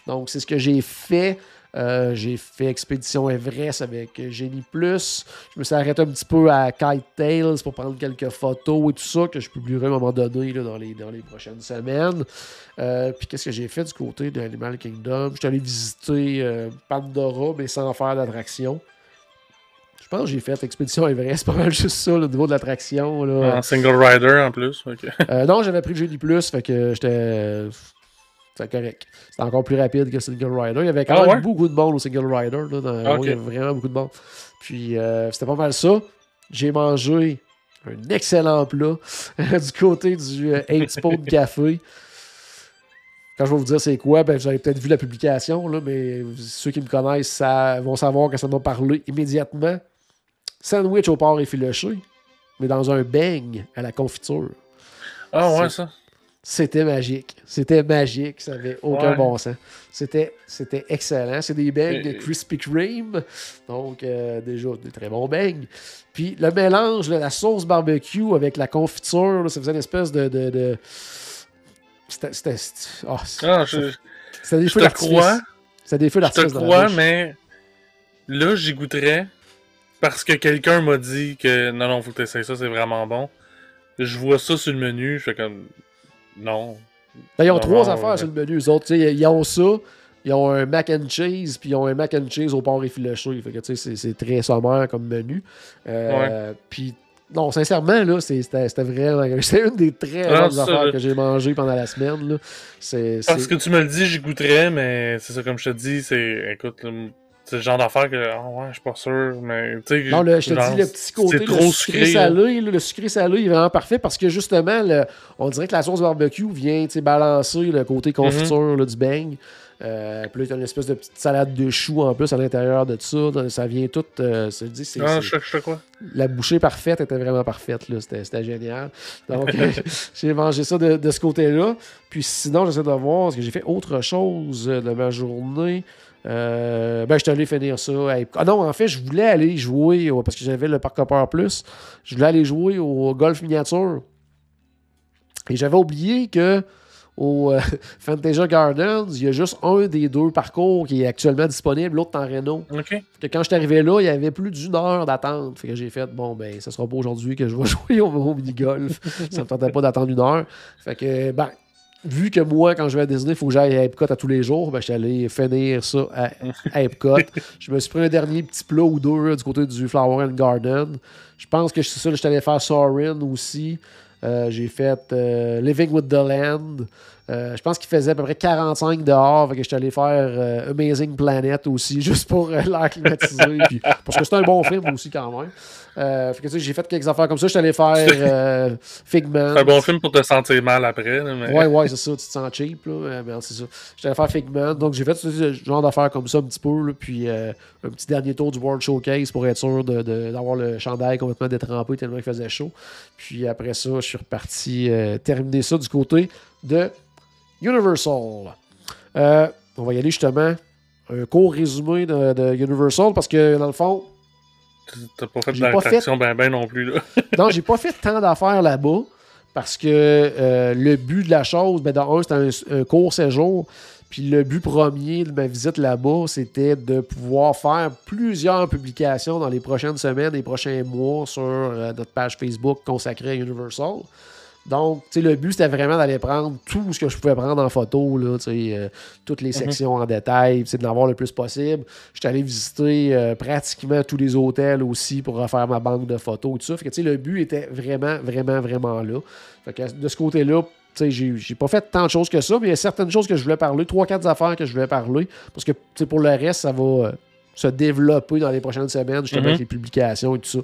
Donc, c'est ce que j'ai fait. Euh, j'ai fait Expédition Everest avec Génie Plus. Je me suis arrêté un petit peu à Kite Tales pour prendre quelques photos et tout ça que je publierai à un moment donné dans, les, dans les prochaines semaines. Euh, puis qu'est-ce que j'ai fait du côté de Animal Kingdom? Je suis allé visiter euh, Pandora, mais sans faire d'attraction. Je pense que j'ai fait Expédition Everest, [LAUGHS] pas mal juste ça, le niveau de l'attraction. En single rider en plus. Euh, non, j'avais pris le Génie Plus, fait que j'étais. C'était correct. C'était encore plus rapide que Single Rider. Il y avait quand ah même beaucoup de monde au Single Rider. Là, dans... Il y avait vraiment beaucoup de monde. Puis c'était pas mal ça. J'ai mangé un excellent plat [LAUGHS] du côté du 8 Spoon [LAUGHS] Café. Quand je vais vous dire c'est quoi, ben, vous avez peut-être vu la publication, là, mais ceux qui me connaissent ça, vont savoir que ça m'a parlé immédiatement. Sandwich au porc effiloché, mais dans un beigne à la confiture. Ah ouais, ça. C'était magique. C'était magique. Ça n'avait aucun bon sens. C'était, c'était excellent. C'est des beignes de Krispy Kreme. Donc, euh, déjà, des très bons beignes. Puis, le mélange, la sauce barbecue avec la confiture, ça faisait une espèce de, de c'était. C'était oh, ah, je, des feux d'artifice. C'était des feux d'artifice. Je te crois, mais là, j'y goûterais parce que quelqu'un m'a dit que non, non, faut que tu essayes ça, c'est vraiment bon. Je vois ça sur le menu, je fais comme. Non. Ben, ils ont trois affaires sur le menu, eux autres. Ils, ils ont ça, ils ont un mac and cheese, puis ils ont un mac and cheese au porc effiloché. Fait que, tu sais, c'est très sommaire comme menu. Euh, Puis non, sincèrement, là, c'était vraiment. [LAUGHS] C'est une des très ah, bonnes affaires que j'ai mangées pendant la semaine. Là. Parce que tu me le dis, j'y goûterais, mais c'est ça, comme je te dis, c'est. Écoute, c'est le genre d'affaire que. Oh, ouais, je suis pas sûr, mais. Non, je te dis, le petit côté, le sucré salé, le sucré salé est vraiment parfait parce que justement, on dirait que la sauce barbecue vient balancer le côté confiture mm-hmm. du beigne. Euh, puis là, tu as une espèce de petite salade de choux en plus à l'intérieur de ça. Ça vient tout. Euh, ça dit, c'est, ah, je sais quoi. La bouchée parfaite était vraiment parfaite. Là. C'était, génial. Donc, [LAUGHS] [LAUGHS] j'ai mangé ça de, de ce côté-là. Puis sinon, j'essaie de voir, parce que j'ai fait autre chose de ma journée? Euh, ben, je suis allé finir ça. Ah non, en fait, je voulais aller jouer, parce que j'avais le Parc Hopper Plus, je voulais aller jouer au golf miniature. Et j'avais oublié que au euh, [LAUGHS] Fantasia Gardens, il y a juste un des deux parcours qui est actuellement disponible, l'autre en Renault. Que quand je suis arrivé là, il y avait plus d'une heure d'attente. Fait que j'ai fait, bon, ben, ce sera pas aujourd'hui que je vais [LAUGHS] jouer au, mini-golf. ça me tentait pas d'attendre une heure. Fait que, ben, vu que moi, quand je vais à Disney, il faut que j'aille à Epcot à tous les jours, ben, je suis allé finir ça à, [LAUGHS] Epcot. je me suis pris un dernier petit plat ou deux du côté du Flower and Garden. Je pense que c'est ça, je suis allé faire Sorin aussi. Euh, j'ai fait euh, Living with the Land. Euh, je pense qu'il faisait à peu près 45 dehors. que je suis allé faire Amazing Planet aussi, [LAUGHS] juste pour l'air climatisé. parce que c'est un bon film aussi quand même. Euh, fait que, j'ai fait quelques affaires comme ça. Je suis allé faire [LAUGHS] euh, Figment. C'est un bon film pour te sentir mal après. Mais... Ouais, ouais, c'est ça. Tu te sens cheap. Là, mais c'est ça. J'étais allé faire Figment. Donc, j'ai fait ce genre d'affaires comme ça un petit peu. Là, puis, euh, un petit dernier tour du World Showcase pour être sûr d'avoir de, le chandail complètement détrempé tellement il faisait chaud. Puis, après ça, je suis reparti terminer ça du côté de Universal. on va y aller justement. Un court résumé de, de Universal parce que, dans le fond, T'as pas fait de l'attraction ben ben non plus, là. [LAUGHS] non, j'ai pas fait tant d'affaires là-bas parce que euh, le but de la chose, ben, dans un, c'était un, court séjour. Puis le but premier de ma visite là-bas, c'était de pouvoir faire plusieurs publications dans les prochaines semaines, les prochains mois sur euh, notre page Facebook consacrée à Universal. Donc, le but, c'était vraiment d'aller prendre tout ce que je pouvais prendre en photo, là, euh, toutes les mhm. sections en détail, de avoir le plus possible. J'étais allé visiter euh, pratiquement tous les hôtels aussi pour refaire ma banque de photos et tout ça. Fait que, le but était vraiment, vraiment, vraiment là. Fait que, de ce côté-là, j'ai pas fait tant de choses que ça, mais il y a certaines choses que je voulais parler, trois, quatre affaires que je voulais parler, parce que pour le reste, ça va euh, se développer dans les prochaines semaines, justement, avec mhm. les publications et tout ça.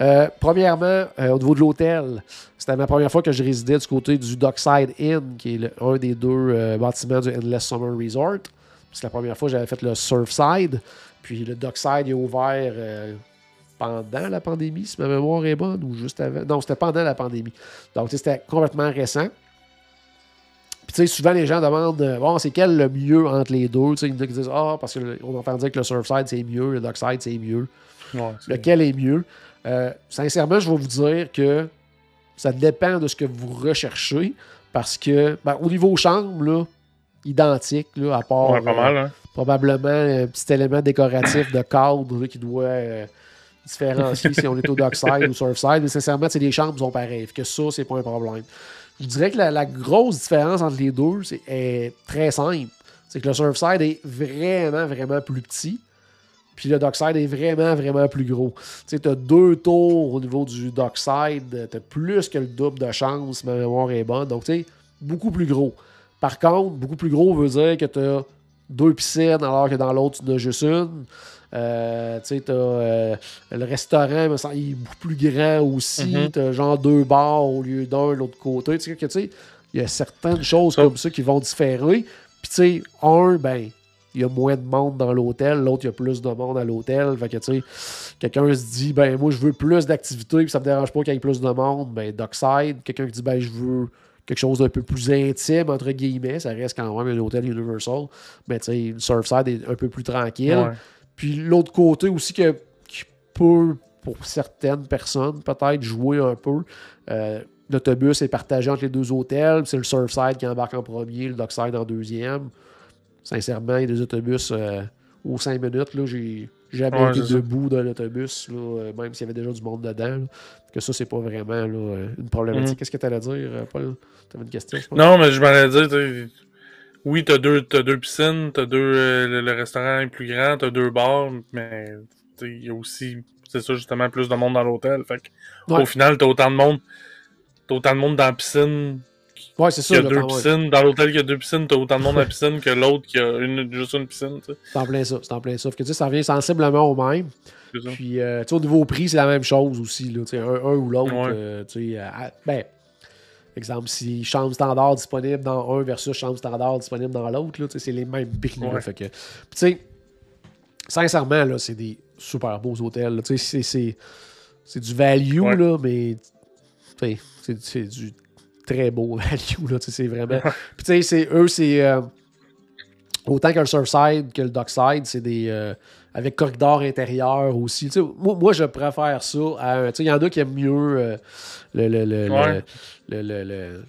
Euh, premièrement, euh, au niveau de l'hôtel, c'était ma première fois que je résidais du côté du Dockside Inn, qui est un des deux euh, bâtiments du Endless Summer Resort. C'est la première fois que j'avais fait le Surfside. Puis le Dockside est ouvert pendant la pandémie, si ma mémoire est bonne, ou juste avant. Non, c'était pendant la pandémie. Donc, c'était complètement récent. Puis, tu sais, souvent, les gens demandent euh, bon, c'est quel le mieux entre les deux? Tu sais, Ils disent Ah, parce qu'on entend dire que le Surfside, c'est mieux, le Dockside, c'est mieux. Lequel est mieux? Euh, Sincèrement, je vais vous dire que ça dépend de ce que vous recherchez. Parce que, ben, au niveau chambre, là, identique, là, à part. Ouais, pas mal, hein? probablement un petit élément décoratif de cadre qui doit euh, différencier si on est au dockside ou surfside. Mais sincèrement, les chambres sont pareilles. Que ça, c'est pas un problème. Je dirais que la, grosse différence entre les deux est très simple. C'est que le surfside est vraiment, vraiment plus petit. Puis le dockside est vraiment, vraiment plus gros. Tu sais, as deux tours au niveau du dockside. as plus que le double de chance, ma mémoire est bonne. Donc, tu sais, beaucoup plus gros. Par contre, beaucoup plus gros veut dire que tu as deux piscines alors que dans l'autre, tu en as juste une. Euh, tu sais, t'as euh, le restaurant, il est beaucoup plus grand aussi. Mm-hmm. Tu as genre deux bars au lieu d'un de l'autre côté. Tu sais, il y a certaines choses comme ça qui vont différer. Puis, tu sais, un, ben, il y a moins de monde dans l'hôtel, l'autre, il y a plus de monde à l'hôtel. Fait que, tu sais, quelqu'un se dit, ben, moi, je veux plus d'activités, puis ça me dérange pas qu'il y ait plus de monde, ben, Dockside. Quelqu'un qui dit, ben, je veux quelque chose d'un peu plus intime, entre guillemets, ça reste quand même un hôtel Universal. Mais, tu sais, Surfside est un peu plus tranquille. Puis, l'autre côté aussi, que, qui peut, pour certaines personnes, peut-être jouer un peu. Euh, L'autobus est partagé entre les deux hôtels. C'est le Surfside qui embarque en premier, le Dockside en deuxième. Sincèrement, il y a des autobus euh, aux cinq minutes. Là, j'ai jamais été debout dans l'autobus, euh, même s'il y avait déjà du monde dedans. Que ça, c'est pas vraiment là, une problématique. Mhm. Qu'est-ce que tu allais dire, Paul? Tu avais une question, je pense? Non, mais je m'allais dire, oui, tu as deux, as deux piscines, as deux, le, restaurant est plus grand, tu as deux bars, mais il y a aussi, c'est ça, justement, plus de monde dans l'hôtel. Fait Au final, tu as autant de monde t'as autant de monde dans la piscine. Ouais, c'est ça. Il y a deux piscines. Dans l'hôtel, il y a deux piscines, t'as autant de monde dans la piscine que l'autre qui a une, juste une piscine. C'est en plein ça. C'est en plein ça. Sauf que tu sais, ça revient sensiblement au même. Puis, euh, tu sais, au niveau prix, c'est la même chose aussi. Là, un, un ou l'autre. Euh, tu sais, ben, exemple, si chambre standard disponible dans un versus chambre standard disponible dans l'autre, c'est les mêmes prix. fait que, sincèrement, là, c'est des super beaux hôtels. C'est du value, là, mais c'est du très beau [LAUGHS] value. Là, c'est vraiment. Puis tu sais, eux, c'est. Euh, autant que le Surfside que le Dockside, c'est des. Euh, avec corridor intérieur aussi. Moi, moi, je préfère ça à Il y en a qui aiment mieux euh, le, le, le, le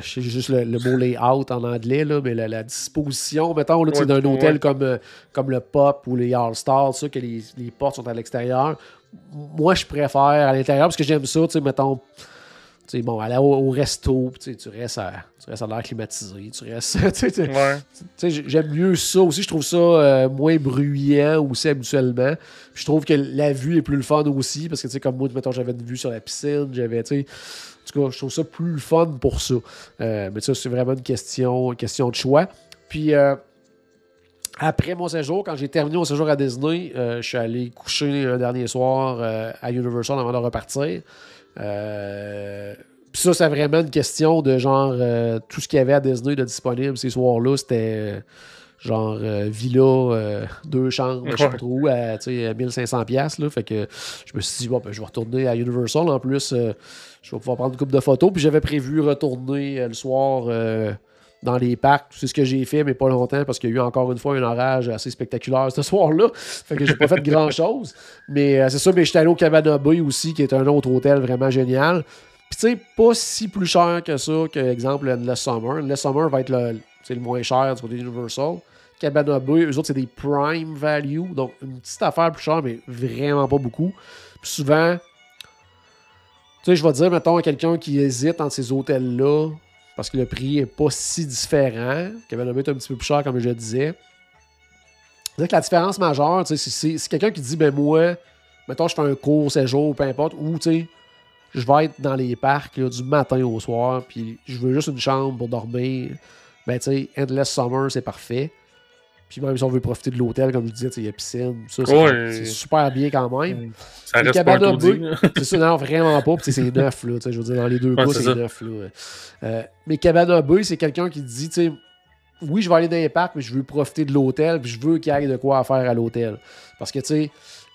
je sais juste le, mot layout en anglais, là, mais la, disposition, mettons, là, d'un hôtel comme, comme le Pop ou les All-Stars, que les, les, portes sont à l'extérieur. Moi, je préfère à l'intérieur parce que j'aime ça, tu sais, mettons bon, aller au, resto, tu restes à, tu restes à l'air climatisé, tu restes. [LAUGHS] J'aime mieux ça aussi. Je trouve ça euh, moins bruyant aussi habituellement. je trouve que la vue est plus le fun aussi parce que, comme moi, mettons, j'avais une vue sur la piscine, j'avais, tu en tout cas, je trouve ça plus fun pour ça. Euh, mais ça, c'est vraiment une question, question de choix. Puis, euh, après mon séjour, quand j'ai terminé mon séjour à Disney, je suis allé coucher un dernier soir à Universal avant de repartir. Euh, puis ça, c'est vraiment une question de genre euh, tout ce qu'il y avait à Disney de disponible ces soirs-là, c'était euh, genre villa, deux chambres, je sais pas trop à, 1500 pièces là. Fait que je me suis dit bon, ben, je vais retourner à Universal en plus, je vais pouvoir prendre une couple de photos. Puis j'avais prévu retourner le soir dans les parcs. C'est ce que j'ai fait, mais pas longtemps, parce qu'il y a eu encore une fois un orage assez spectaculaire ce soir-là. Fait que j'ai pas fait grand-chose. Mais euh, c'est ça, mais j'étais allé au Cabana Bay aussi, qui est un autre hôtel vraiment génial. Puis tu sais, pas si plus cher que ça que, exemple, le Summer. Le Summer va être le, le moins cher du côté Universal. Cabana Bay, eux autres, c'est des prime value. Donc, une petite affaire plus chère, mais vraiment pas beaucoup. Puis souvent, tu sais, je vais dire, mettons, à quelqu'un qui hésite entre ces hôtels-là, parce que le prix n'est pas si différent. Kevin est un petit peu plus cher, comme je le disais. C'est que la différence majeure, c'est quelqu'un qui dit, ben moi, mettons, je fais un court séjour, peu importe, ou tu sais, je vais être dans les parcs du matin au soir, puis je veux juste une chambre pour dormir. Ben, tu sais, Endless Summer, c'est parfait. Puis même si on veut profiter de l'hôtel, comme je disais, il y a piscine. Ça, c'est super bien quand même. Ça reste pas [LAUGHS] C'est ça, non, vraiment pas. Puis c'est neuf, là. Je veux dire, dans les deux cas, c'est neuf, là. Euh, mais Cabana Bay, c'est quelqu'un qui dit, tu sais, oui, je vais aller dans les parcs, mais je veux profiter de l'hôtel, puis je veux qu'il y ait de quoi faire à l'hôtel. Parce que, tu sais,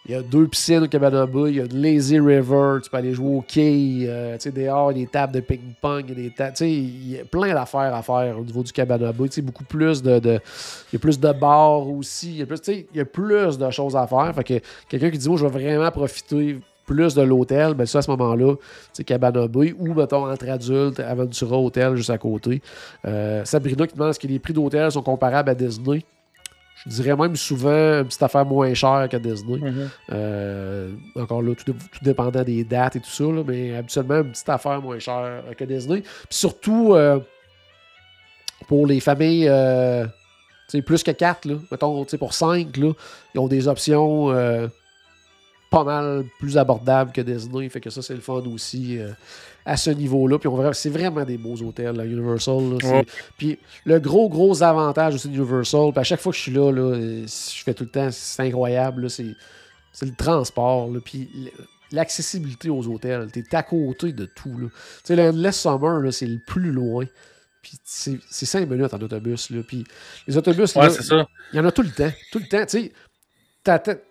il y a deux piscines au Cabana Bay, il y a une Lazy River, tu peux aller jouer au quai, euh, tu sais, dehors, il y a des tables de ping-pong, il y a des il y a plein d'affaires à faire au niveau du Cabana Bay, tu sais, beaucoup plus de, il y a plus de bars aussi, il y a plus, il y a plus de choses à faire, fait que quelqu'un qui dit, moi, je vais vraiment profiter plus de l'hôtel, ben ça, à ce moment-là, c'est Cabana Bay, ou, mettons, entre adultes, Aventura Hotel, juste à côté. Euh, Sabrina qui demande est-ce que les prix d'hôtel sont comparables à Disney? Je dirais même souvent une petite affaire moins chère que Disney. Mm-hmm. encore là, tout, dépendant des dates et tout ça, mais habituellement, une petite affaire moins chère que Disney. Puis surtout, pour les familles plus que 4, là, mettons, pour 5, là, ils ont des options pas mal plus abordables que Disney. Fait que ça, c'est le fun aussi à ce niveau-là. Puis c'est vraiment des beaux hôtels, la Universal. Puis le gros, gros avantage aussi de Universal, puis à chaque fois que je suis là, je fais tout le temps, c'est incroyable, c'est le transport. puis l'accessibilité aux hôtels. T'es à côté de tout. Tu sais, l'Endless Summer, c'est le plus loin. Puis c'est 5 minutes en autobus. Là. Puis les autobus, il y en a tout le temps. Tout le temps. Tu sais,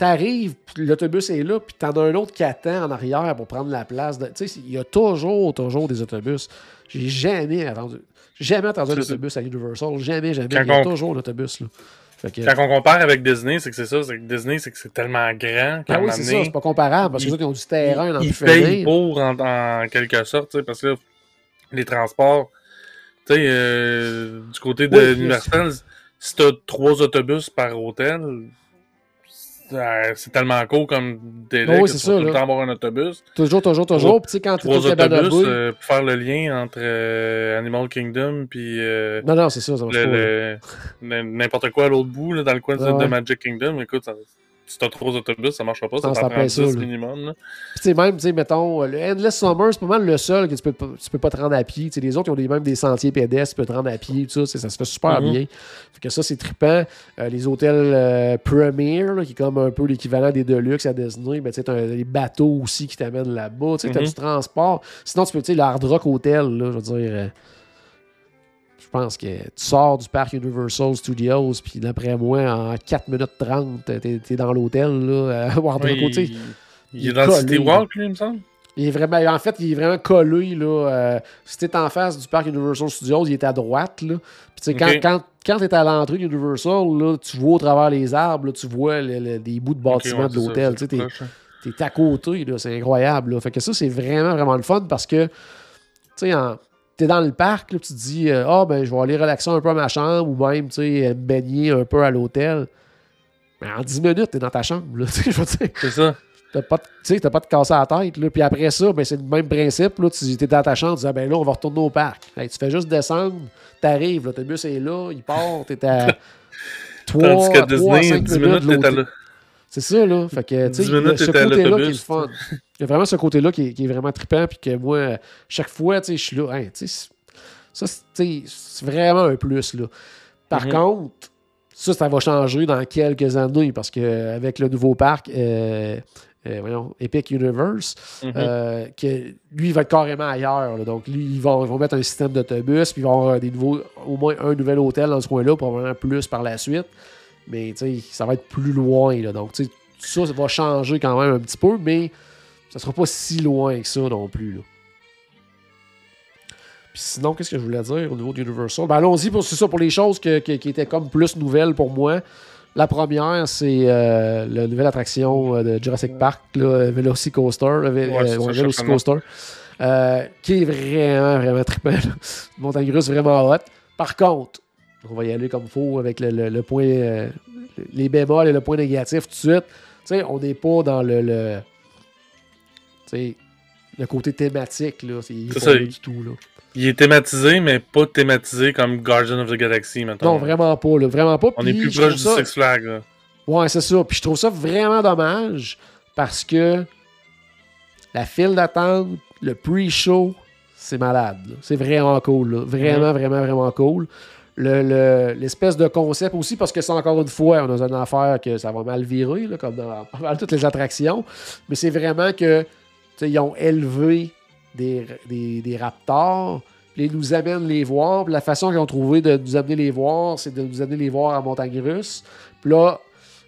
t'arrives, l'autobus est là, puis t'en as un autre qui attend en arrière pour prendre la place. Tu sais, il y a toujours, toujours des autobus. J'ai jamais attendu. Jamais attendu un autobus à Universal. Jamais, jamais. il y a toujours l'autobus. Là. Quand on compare avec Disney, c'est que c'est ça, c'est que Disney, c'est que c'est tellement grand. Ah oui, c'est ça, c'est pas comparable, parce que ils ont du terrain dans Ils payent pour, en, quelque sorte, parce que les transports, tu sais, euh, du côté de oui, l'Universal, si t'as trois autobus par hôtel, c'est tellement cool comme délai que tu tout le temps avoir un autobus. Toujours, toujours, toujours. Puis quand tu autobus euh, pour faire le lien entre euh, Animal Kingdom puis euh, Non, non, c'est ça, ça [LAUGHS] N'importe quoi à l'autre bout, là, dans le coin de Magic Kingdom. Écoute, ça, si t'as trop d'autobus, ça marchera pas. Ça, ça prend 10 minimum. Puis même, tu sais, mettons, le Endless Summer, c'est pas mal le seul que tu peux, tu peux pas te rendre à pied. les autres, ils ont des, même des sentiers pédestres, tu peux te rendre à pied, tout ça, ça se fait super mm-hmm. bien. Fait que ça, c'est trippant. Euh, les hôtels euh, Premier, qui est comme un peu l'équivalent des Deluxe à Disney, ben, tu as des bateaux aussi qui t'amènent là-bas. Tu sais, as mm-hmm. du transport. Sinon, tu peux, tu sais, le Hard Rock Hotel, là, je veux dire. Euh, pense que tu sors du parc Universal Studios, puis d'après moi, en 4 minutes 30, t'es es dans l'hôtel, là, à [LAUGHS] oui, côté. Il, est dans le City Walk, lui, il me semble. Il est vraiment, en fait, il est vraiment collé. Là, euh, si tu en face du parc Universal Studios, il est à droite. Là. Puis, quand, quand, quand tu es à l'entrée Universal, là, tu vois au travers les arbres, là, tu vois des bouts de bâtiment de l'hôtel. tu es, es, à côté. C'est incroyable. Là. Fait que ça, c'est vraiment, vraiment le fun parce que, tu sais, en, tu es dans le parc, là, tu te dis euh, Ah, ben, je vais aller relaxer un peu à ma chambre ou même me baigner un peu à l'hôtel. Mais en 10 minutes, tu es dans ta chambre. [LAUGHS] C'est ça. T'as pas, de, pas de casser la tête. Là. Puis après ça, ben, c'est le même principe. Là. Tu es dans ta chambre, tu dis ah, ben là, on va retourner au parc. tu fais juste descendre, tu arrives, l'autobus est là, il part, tu es à [LAUGHS] 3, 3 à 5 minutes. minutes c'est ça, là. Fait que, tu sais, ce côté-là qui est le fun. Il y a vraiment ce côté-là qui, est vraiment trippant, puis que moi, chaque fois, tu sais, je suis là. Hein, tu sais, ça, c'est vraiment un plus, là. Par mhm. contre, ça, ça va changer dans quelques années, parce qu'avec le nouveau parc, euh, euh, voyons, Epic Universe, mhm. euh, que lui, il va être carrément ailleurs. Donc, lui, ils vont, ils vont mettre un système d'autobus, puis ils vont avoir des nouveaux, au moins un nouvel hôtel dans ce coin-là, probablement plus par la suite. Mais ça va être plus loin. Là. Donc, ça, ça va changer quand même un petit peu, mais ça sera pas si loin que ça non plus. Là. Puis sinon, qu'est-ce que je voulais dire au niveau d'Universal? Ben, allons-y, c'est ça, pour les choses qui étaient comme plus nouvelles pour moi. La première, c'est euh, la nouvelle attraction euh, de Jurassic Park, là, Velocicoaster, euh, qui est vraiment, vraiment trippant. Montagne russe vraiment hot. Par contre, on va y aller comme il faut avec le, point, euh, les bémols et le point négatif tout de suite. sais, on n'est pas dans le, le, le côté thématique. Là. C'est ça. Du tout, là. Il est thématisé, mais pas thématisé comme Guardian of the Galaxy, maintenant. Non, vraiment pas. Là, vraiment pas. On est plus proche du Six Flags. Là. Ouais, c'est ça. Puis je trouve ça vraiment dommage parce que la file d'attente, le pre-show, c'est malade. C'est vraiment cool. Vraiment, mm-hmm. vraiment, vraiment cool l'espèce de concept aussi, parce que c'est encore une fois, on a une affaire que ça va mal virer, comme dans toutes les attractions, mais c'est vraiment que ils ont élevé des, raptors, puis ils nous amènent les voir, la façon qu'ils ont trouvé de nous amener les voir, c'est de nous amener les voir à Montagne Russe. Puis là,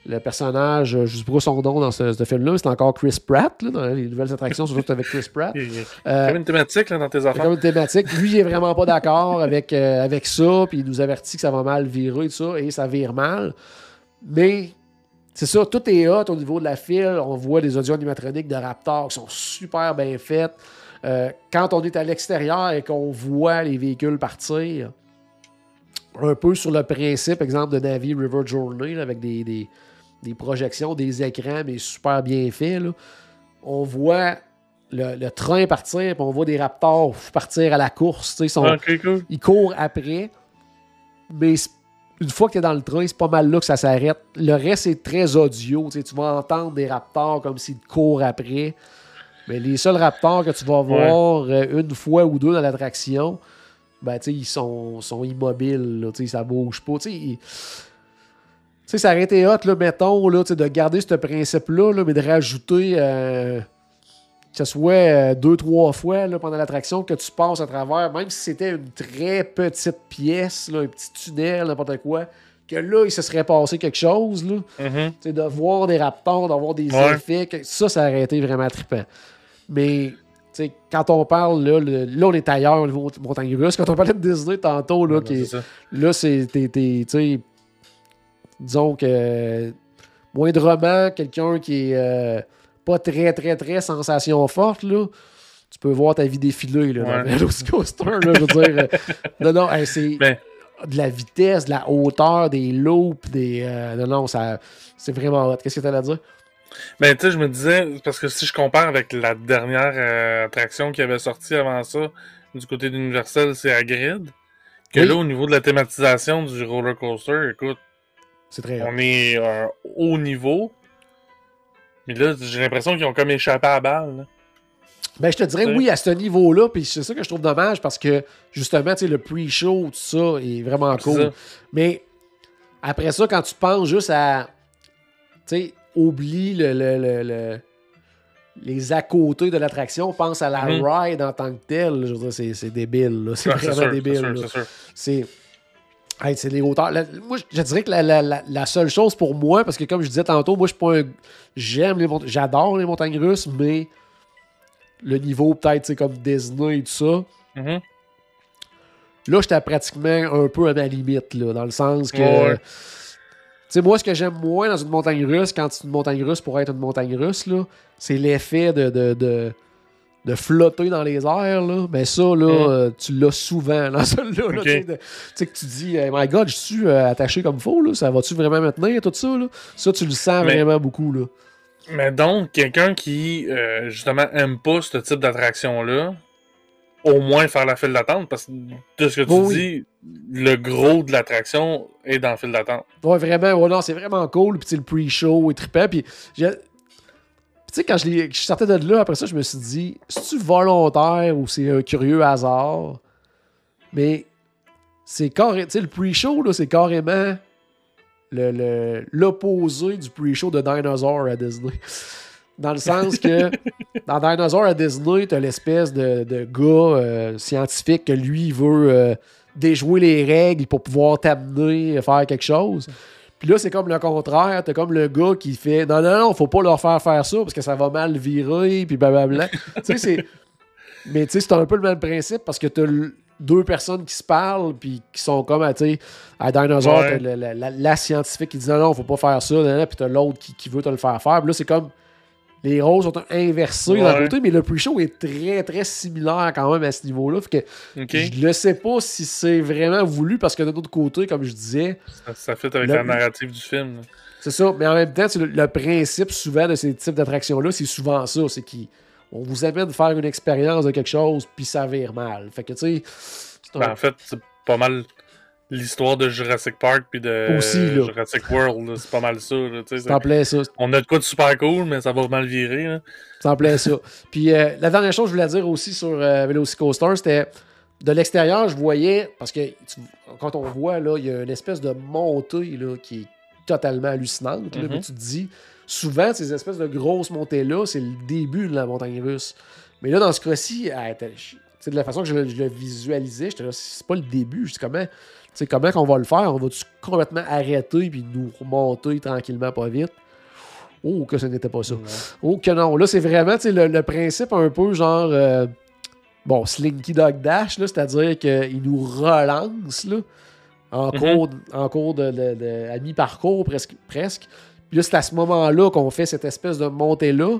le personnage, je sais pas son nom dans ce, film-là, c'est encore Chris Pratt, là, dans les nouvelles attractions, surtout avec Chris Pratt. [LAUGHS] Il y a comme une thématique là, dans tes affaires. comme une thématique. Lui, il est vraiment pas d'accord avec, euh, avec ça, puis il nous avertit que ça va mal virer, tout ça, et ça vire mal. Mais c'est ça, tout est hot au niveau de la file. On voit des audio animatroniques de Raptor qui sont super bien faites. Euh, quand on est à l'extérieur et qu'on voit les véhicules partir, un peu sur le principe, exemple, de Navi River Journey, avec des, des, projections, des écrans, mais super bien faits. On voit le, train partir, puis on voit des raptors partir à la course. Ils, sont, ils courent après. Mais une fois que tu es dans le train, c'est pas mal là que ça s'arrête. Le reste est très audio. Tu vas entendre des raptors comme s'ils courent après. Mais les seuls raptors que tu vas voir euh, une fois ou deux dans l'attraction, ben, ils sont, sont immobiles. Là, ça bouge pas. Sais, ça aurait été hot, là, mettons, là, de garder ce principe-là, mais de rajouter euh, que ce soit euh, deux, trois fois là, pendant l'attraction que tu passes à travers, même si c'était une très petite pièce, là, un petit tunnel, n'importe quoi, que là, il se serait passé quelque chose. Là. Mm-hmm. De voir des raptors, d'avoir des effets, ça, ça aurait été vraiment trippant. Mais quand on parle, là, là, on est ailleurs au niveau montagne russe. Quand on parlait de Disney tantôt, là, qui, là c'est. Disons que. Moindrement, quelqu'un qui est. Euh, pas très, très, très sensation forte, là, tu peux voir ta vie défiler là, dans le coaster. Là, je veux dire. Euh, [LAUGHS] non, non, c'est ben. de la vitesse, de la hauteur, des loops, des. Euh, non, non, ça, c'est vraiment hot. Qu'est-ce que tu as à dire? Ben, tu sais, je me disais, parce que si je compare avec la dernière euh, attraction qui avait sorti avant ça, du côté d'Universal, c'est à Grid. Que là, au niveau de la thématisation du roller coaster, écoute, c'est très on est à un haut niveau. Mais là, j'ai l'impression qu'ils ont comme échappé à la balle. Ben, je te dirais oui à ce niveau-là, puis c'est ça que je trouve dommage parce que justement, tu sais, le pre-show, tout ça est vraiment cool. Mais après ça, quand tu penses juste à. Tu sais, oublie le, le, les à côté de l'attraction, pense à la mhm. ride en tant que telle. Je veux dire, c'est débile. C'est vraiment débile. C'est. c'est les hauteurs. moi, je dirais que la, seule chose pour moi, parce que comme je disais tantôt, moi, je suis pas un. J'aime les montagnes. J'adore les montagnes russes, mais le niveau, peut-être, c'est comme Disney et tout ça. Mm-hmm. Là, j'étais pratiquement un peu à ma limite, là, dans le sens que. Tu sais, moi, ce que j'aime moins dans une montagne russe, quand c'est une montagne russe pour être une montagne russe, là, c'est l'effet de, de de flotter dans les airs, là, mais ça, là, mm. euh, tu l'as souvent dans celui-là. [LAUGHS] Tu sais, que tu dis, my God, je suis euh, attaché comme faux, là, ça va-tu vraiment me tenir, tout ça? Là? Ça, tu le sens vraiment beaucoup. Là. Mais donc, quelqu'un qui, euh, justement, aime pas ce type d'attraction-là, au moins faire la file d'attente, parce que de ce que tu dis, le gros de l'attraction est dans la file d'attente. Ouais, vraiment, ouais, non, c'est vraiment cool, puis le pre-show est trippant, puis tu sais, quand je, je, sortais de là, après ça, je me suis dit, c'est-tu volontaire ou c'est un curieux hasard? Mais c'est carrément. Tu sais, le pre-show, c'est carrément l'opposé le, du pre-show de Dinosaur à Disney. Dans le sens que [LAUGHS] dans Dinosaur à Disney, t'as l'espèce de, de, gars euh, scientifique que lui veut euh, déjouer les règles pour pouvoir t'amener à faire quelque chose. Puis là, c'est comme le contraire. T'as comme le gars qui fait Non, non, non, faut pas leur faire faire ça parce que ça va mal virer, puis blablabla. [LAUGHS] tu sais, c'est. Mais tu sais, c'est un peu le même principe parce que t'as deux personnes qui se parlent, puis qui sont comme, tu sais, à Dinosaur, la, scientifique qui dit non, non, faut pas faire ça, puis t'as l'autre qui, qui, veut te le faire faire. Puis là, c'est comme les rôles sont inversés d'un côté, mais le pre-show est très, très similaire quand même à ce niveau-là. que Je ne sais pas si c'est vraiment voulu, parce que de l'autre côté, comme je disais... Ça, fait avec la narrative du film. C'est ça, mais en même temps, le, principe souvent de ces types d'attractions-là, c'est souvent ça, c'est qu'on vous amène faire une expérience de quelque chose, puis ça vire mal. Fait que, tu sais... Ben, en fait, c'est pas mal l'histoire de Jurassic Park puis de Jurassic World. C'est pas mal ça. En plein ça. On a de quoi de super cool, mais ça va mal virer. C'est en plein ça. Puis euh, la dernière chose que je voulais dire aussi sur euh, Velocicoaster, c'était de l'extérieur, je voyais, parce que quand on voit, là, il y a une espèce de montée là, qui est totalement hallucinante. mais mm-hmm. tu te dis, souvent, ces espèces de grosses montées-là, c'est le début de la montagne russe. Mais là, dans ce cas-ci, de la façon que je, le visualisais, j'étais là, c'est pas le début. Je dis comment sais, comment qu'on va le faire? On va-tu complètement arrêter puis nous remonter tranquillement, pas vite? Oh, que ce n'était pas ça. Oh, que non. Là, c'est vraiment le, le, principe un peu genre. Euh, bon, Slinky Dog Dash, c'est-à-dire qu'il nous relance là, en, mm-hmm. cours, en cours de, à mi-parcours presque, presque. Puis là, c'est à ce moment-là qu'on fait cette espèce de montée-là.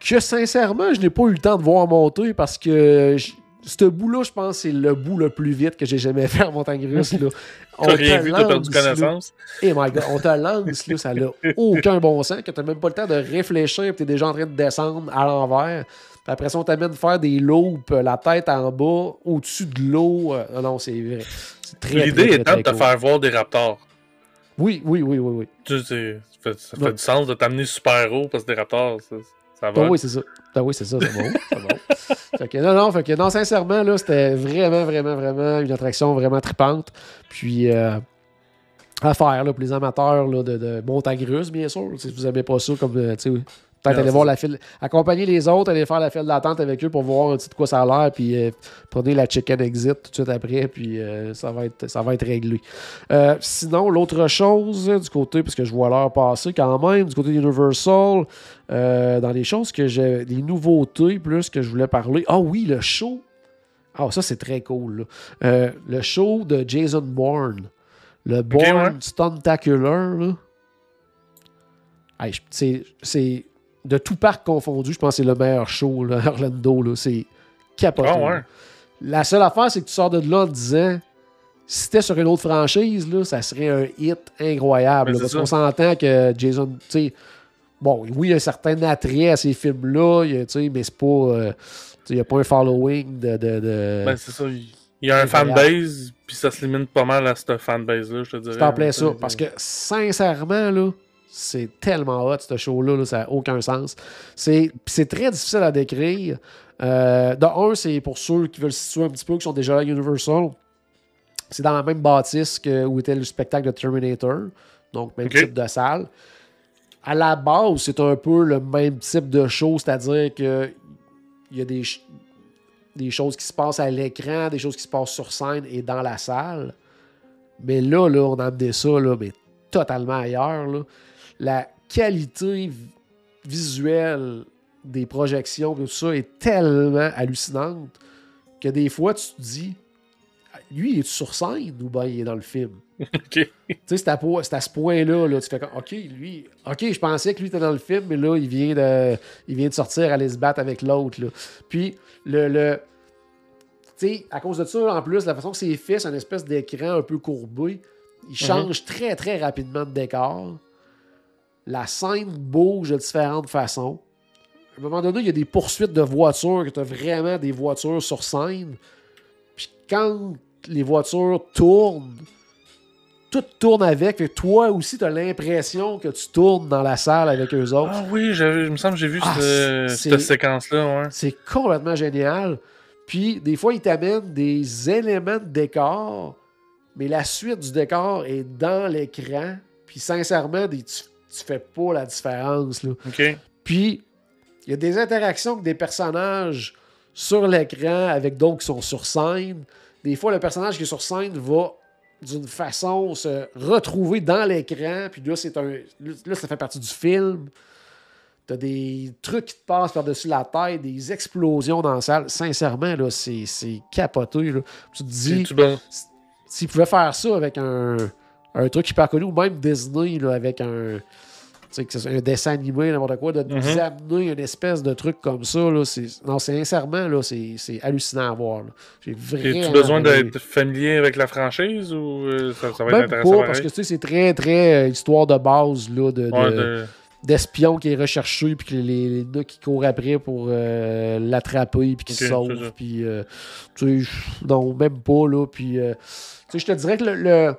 Que sincèrement, je n'ai pas eu le temps de voir monter parce que ce bout-là, je pense, c'est le bout le plus vite que j'ai jamais [LAUGHS] fait en montagne russe. Là. [LAUGHS] On t'as rien vu, t'as perdu connaissance? Eh my god, on te lance, là, ça n'a [LAUGHS] aucun bon sens, que t'as même pas le temps de réfléchir, puis t'es déjà en train de descendre à l'envers. Puis après ça, on t'amène faire des loupes, la tête en bas, au-dessus de l'eau. Euh, non, c'est vrai. L'idée étant de te faire voir des raptors. Oui, oui, oui, oui. oui. Tu ça fait, ça fait du sens de t'amener super haut parce que des raptors, ça, ça va? Ah oui, c'est ça. Ah oui, c'est ça, c'est bon. c'est bon. fait que non, non, fait que non, sincèrement, là, c'était vraiment, vraiment, vraiment une attraction vraiment tripante. Puis, euh, à faire là, pour les amateurs là, de, de montagne russe, bien sûr. Si vous n'aimez pas ça, comme, euh, tu sais, Peut-être aller voir la file. Accompagner les autres, aller faire la file d'attente avec eux pour voir un petit de quoi ça a l'air, puis euh, prenez la chicken exit tout de suite après, puis euh, ça, va être, ça va être réglé. Euh, sinon, l'autre chose du côté, parce que je vois l'heure passer quand même, du côté Universal, dans les choses que j'ai. des nouveautés plus que je voulais parler. Ah oui, le show. Ah, ça, c'est très cool. le show de Jason Bourne. Le Bourne Stuntacular. c'est de tout parc confondu, je pense que c'est le meilleur show, là, [LAUGHS] Orlando. C'est capoté. Ah, La seule affaire, c'est que tu sors de là en disant si c'était sur une autre franchise, là, ça serait un hit incroyable. parce qu'on s'entend que Jason, tu sais, bon, oui, il y a un certain attrait à ces films-là, mais c'est pas. Euh, il n'y a pas un following de. de, Ben, c'est ça. Il y a un fanbase, puis ça se limite pas mal à cette fanbase-là, je te dirais. C'est en plein ça. Parce que, sincèrement, là, c'est tellement hot, ce show-là, ça n'a aucun sens. C'est très difficile à décrire. Euh, de un, c'est pour ceux qui veulent se situer un petit peu, qui sont déjà à Universal. C'est dans la même bâtisse que, où était le spectacle de Terminator. Donc, même type de salle. À la base, c'est un peu le même type de show, c'est-à-dire que il y a des, des choses qui se passent à l'écran, des choses qui se passent sur scène et dans la salle. Mais là, là on a amené ça, là, mais totalement ailleurs. Là la qualité visuelle des projections, tout ça est tellement hallucinante que des fois, tu te dis, lui, il est sur scène ou bien il est dans le film? [LAUGHS] Tu sais, c'est à, ce point-là, là, tu fais comme, OK, lui, OK, je pensais que lui était dans le film, mais là, il vient de, il vient de sortir, aller se battre avec l'autre. Puis, le, le tu sais, à cause de ça, en plus, la façon que c'est fait, c'est une espèce d'écran un peu courbé. Il mm-hmm. change très, très rapidement de décor la scène bouge de différentes façons. À un moment donné, il y a des poursuites de voitures, que tu as vraiment des voitures sur scène. Puis quand les voitures tournent, tout tourne avec. et toi aussi, tu as l'impression que tu tournes dans la salle avec eux autres. Ah oui, je me semble que j'ai vu ah, cette, séquence-là. C'est complètement génial. Puis, des fois, ils t'amènent des éléments de décor, mais la suite du décor est dans l'écran. Puis, sincèrement, des, tu fais pas la différence. Là. Puis, il y a des interactions avec des personnages sur l'écran avec d'autres qui sont sur scène. Des fois, le personnage qui est sur scène va d'une façon se retrouver dans l'écran. Puis là, c'est un. Là, ça fait partie du film. T'as des trucs qui te passent par-dessus la tête, des explosions dans la salle. Sincèrement, là, c'est, capoté. Là. Tu te dis, s'ils pouvaient faire ça avec un, un truc hyper connu, ou même Disney là, avec un, un dessin animé, n'importe quoi, de nous mm-hmm. amener une espèce de truc comme ça. Là, non, sincèrement, là, c'est, hallucinant à voir. J'ai vraiment. As-tu besoin d'être familier avec la franchise ou euh, ça, va être intéressant? Pas, parce que c'est très, très euh, histoire de base là, de, d'espion qui est recherché puis que les, les gars qui courent après pour euh, l'attraper puis qui se sauvent puis tu sais non même pas là puis tu sais je te dirais que le le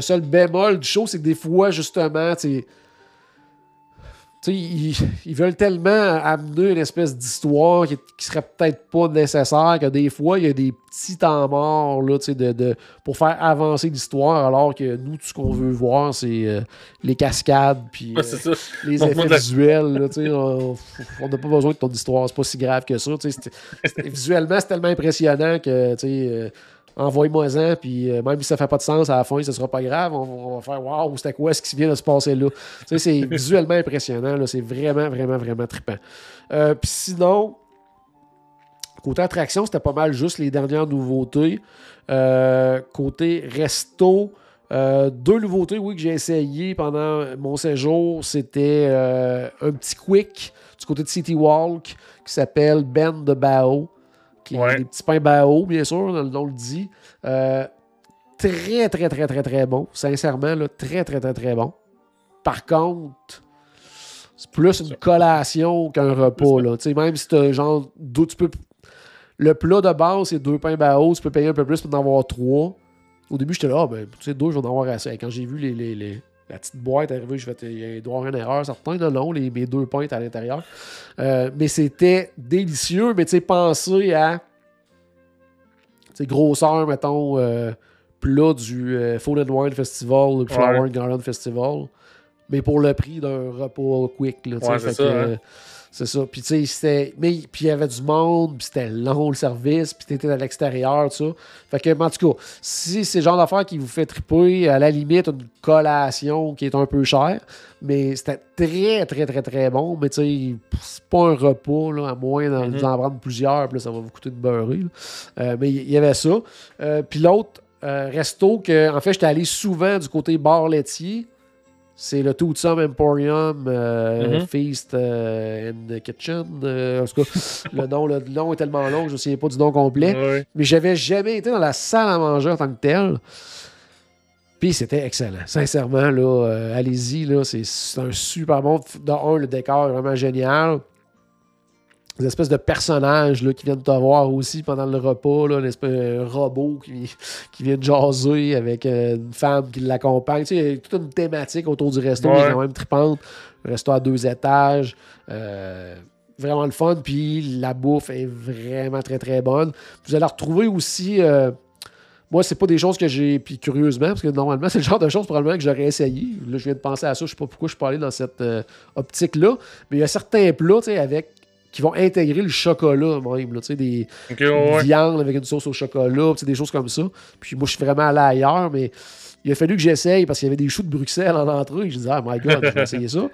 seul bémol du show, c'est que des fois, justement, tu ils, ils, veulent tellement amener une espèce d'histoire qui, serait peut-être pas nécessaire que des fois, il y a des petits temps morts là, de, de, pour faire avancer l'histoire, alors que nous, tout ce qu'on veut voir, c'est euh, les cascades puis euh, les effets visuels. on n'a pas besoin de ton histoire, c'est pas si grave que ça. visuellement, c'est tellement impressionnant que euh, envoie-moi-en, puis euh, même si ça fait pas de sens à la fin, ce sera pas grave, on, va faire waouh, c'était quoi ce qui vient de se passer là? Tu sais, c'est [LAUGHS] visuellement impressionnant, c'est vraiment, vraiment, vraiment trippant. Euh, puis sinon, côté attraction, c'était pas mal juste les dernières nouveautés. Euh, côté resto, deux nouveautés, oui, que j'ai essayé pendant mon séjour, c'était un petit quick du côté de City Walk qui s'appelle Ben de Bao. Qui est des petits pains bao, bien sûr, le nom le dit. Euh, très, très, très, très, très bon. Sincèrement, là, très, très, très, très bon. Par contre, c'est plus une collation qu'un repas. Là. Même si tu genre. Tu peux, le plat de base, c'est deux pains bao. Tu peux payer un peu plus pour en avoir trois. Au début, j'étais là, ah, ben, tu sais, deux, je vais en avoir assez. quand j'ai vu les, les, la petite boîte arriver, je vais il doit y avoir une erreur, certains, non, non, les, mes deux points à l'intérieur. Euh, mais c'était délicieux, mais tu sais, penser à. Grosseur, mettons. Euh, plat du euh, Food and Wine Festival, le Flower and Garden Festival, mais pour le prix d'un repas quick. Là, ouais, c'est ça. Hein. C'est ça. Puis, tu sais. Mais, puis, il y avait du monde, puis c'était long le service, puis t'étais à l'extérieur, tout ça. Fait que, en tout cas, si c'est le genre d'affaire qui vous fait triper, à la limite, une collation qui est un peu chère, mais c'était très, très, très, très bon. Mais, tu sais, c'est pas un repas, là, à moins d'en mm-hmm. prendre plusieurs, puis là, ça va vous coûter de beurrer. Euh, mais il y, avait ça. Euh, puis l'autre euh, resto que, en fait, j'étais allé souvent du côté bar laitier. C'est le Toothsome Emporium euh, mm-hmm. Feast euh, and Kitchen. en tout cas, le nom, le nom est tellement long que je ne sais pas du nom complet. Mais j'avais jamais été dans la salle à manger en tant que tel. Puis c'était excellent. Sincèrement, là, allez-y, là, c'est un super bon. Dans un, le décor est vraiment génial des espèces de personnages là, qui viennent te voir aussi pendant le repas, là, un espèce de robot qui, qui vient jaser avec euh, une femme qui l'accompagne. Tu sais, il y a toute une thématique autour du resto qui est quand même tripante. Le resto à deux étages. Euh, vraiment le fun. Puis la bouffe est vraiment très très bonne. Vous allez retrouver aussi. Euh, moi, c'est pas des choses que j'ai. Puis curieusement, parce que normalement, [LAUGHS] c'est le genre de choses probablement que j'aurais essayé. Là, je viens de penser à ça. Je sais pas pourquoi je parlais dans cette optique-là. Mais il y a certains plats, tu sais, avec qui vont intégrer le chocolat même, là, des viandes avec une sauce au chocolat, des choses comme ça. Puis moi, je suis vraiment allé ailleurs, mais il a fallu que j'essaye parce qu'il y avait des choux de Bruxelles en entrée. Je disais, ah, my God, je vais essayer ça.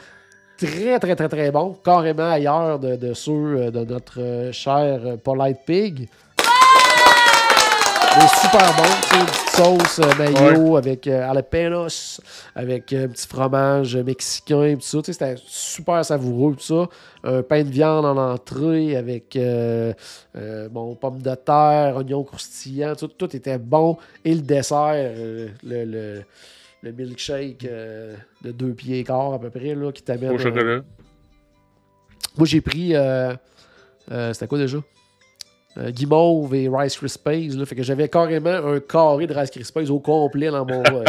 Très, très, très, très bon. Carrément ailleurs de, de ceux euh, de notre euh, cher euh, Polite Pig. Mais super bon, tu sais, une petite sauce euh, mayo avec euh, jalapenos, avec un petit fromage mexicain, tout ça. C'était super savoureux, tout ça. Un pain de viande en entrée avec euh, bon, pommes de terre, oignons croustillants, tout, tout était bon. Et le dessert, le, le, le, milkshake de deux pieds et quart à peu près, là, qui t'amène. Au chocolat. Moi, j'ai pris. c'était quoi déjà? Euh, guimauve et Rice Krispies. Là, fait que j'avais carrément un carré de Rice Krispies au complet dans mon. Euh,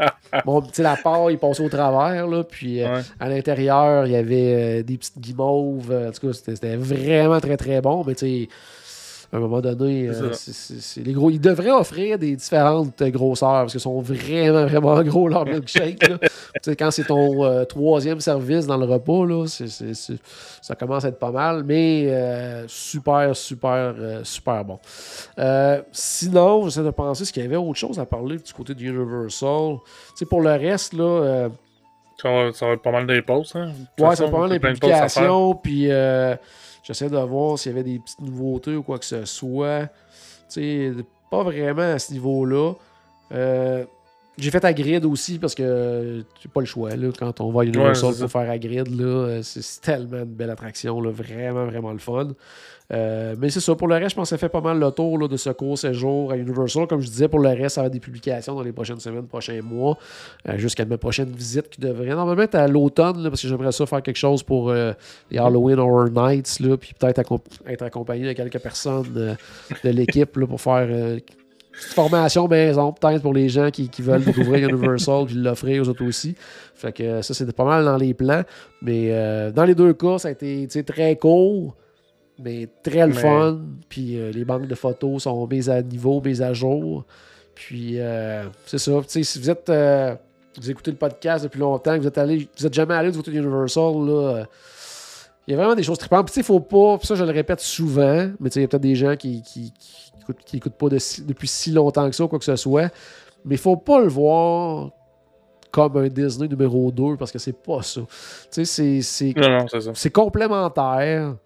[LAUGHS] mon petit la il passait au travers. Là, puis euh, à l'intérieur, il y avait euh, des petites guimauves. en tout cas, c'était vraiment très très bon. Mais tu sais à un moment donné, euh, les gros, ils devraient offrir des différentes grosseurs parce qu'ils sont vraiment, vraiment gros leur milkshake. [LAUGHS] quand c'est ton euh, troisième service dans le repas, là, ça commence à être pas mal, mais euh, super, super, super bon. sinon, j'essaie de penser ce qu'il y avait autre chose à parler du côté de Universal. pour le reste, là. Ça va, ça va, être pas mal d'impôts, hein? Ouais, ça va être pas mal d'implications, puis J'essaie de voir s'il y avait des petites nouveautés ou quoi que ce soit. Tu sais, pas vraiment à ce niveau-là. Euh, j'ai fait à grid aussi parce que j'ai pas le choix. Là, quand on va à Universal pour faire à grid, c'est tellement une belle attraction. Là, vraiment, vraiment le fun. Euh, mais c'est ça. Pour le reste, je pense que ça fait pas mal le tour de ce court séjour à Universal. Comme je disais, pour le reste, ça va être des publications dans les prochaines semaines, prochains mois, euh, jusqu'à ma prochaine visite qui devrait normalement être à l'automne, parce que j'aimerais ça faire quelque chose pour euh, les Halloween Horror Nights, puis peut-être être accompagné de quelques personnes de l'équipe pour faire formation maison, peut-être pour les gens qui, veulent découvrir Universal puis l'offrir aux autres aussi. Fait que ça, c'est pas mal dans les plans. Mais dans les deux cas, ça a été très court mais très le fun. Puis euh, les banques de photos sont mises à niveau, mises à jour. Puis euh, c'est ça. Si vous êtes euh, vous écoutez le podcast depuis longtemps, vous êtes allé, vous êtes jamais allé du côté Universal, là. il y a vraiment des choses tripantes. Puis, il faut pas, ça, je le répète souvent, mais il y a peut-être des gens qui, qui, qui, écoutent, pas depuis si longtemps que ça, quoi que ce soit. Mais il faut pas le voir comme un Disney numéro 2 parce que c'est pas ça. Tu sais, c'est complémentaire.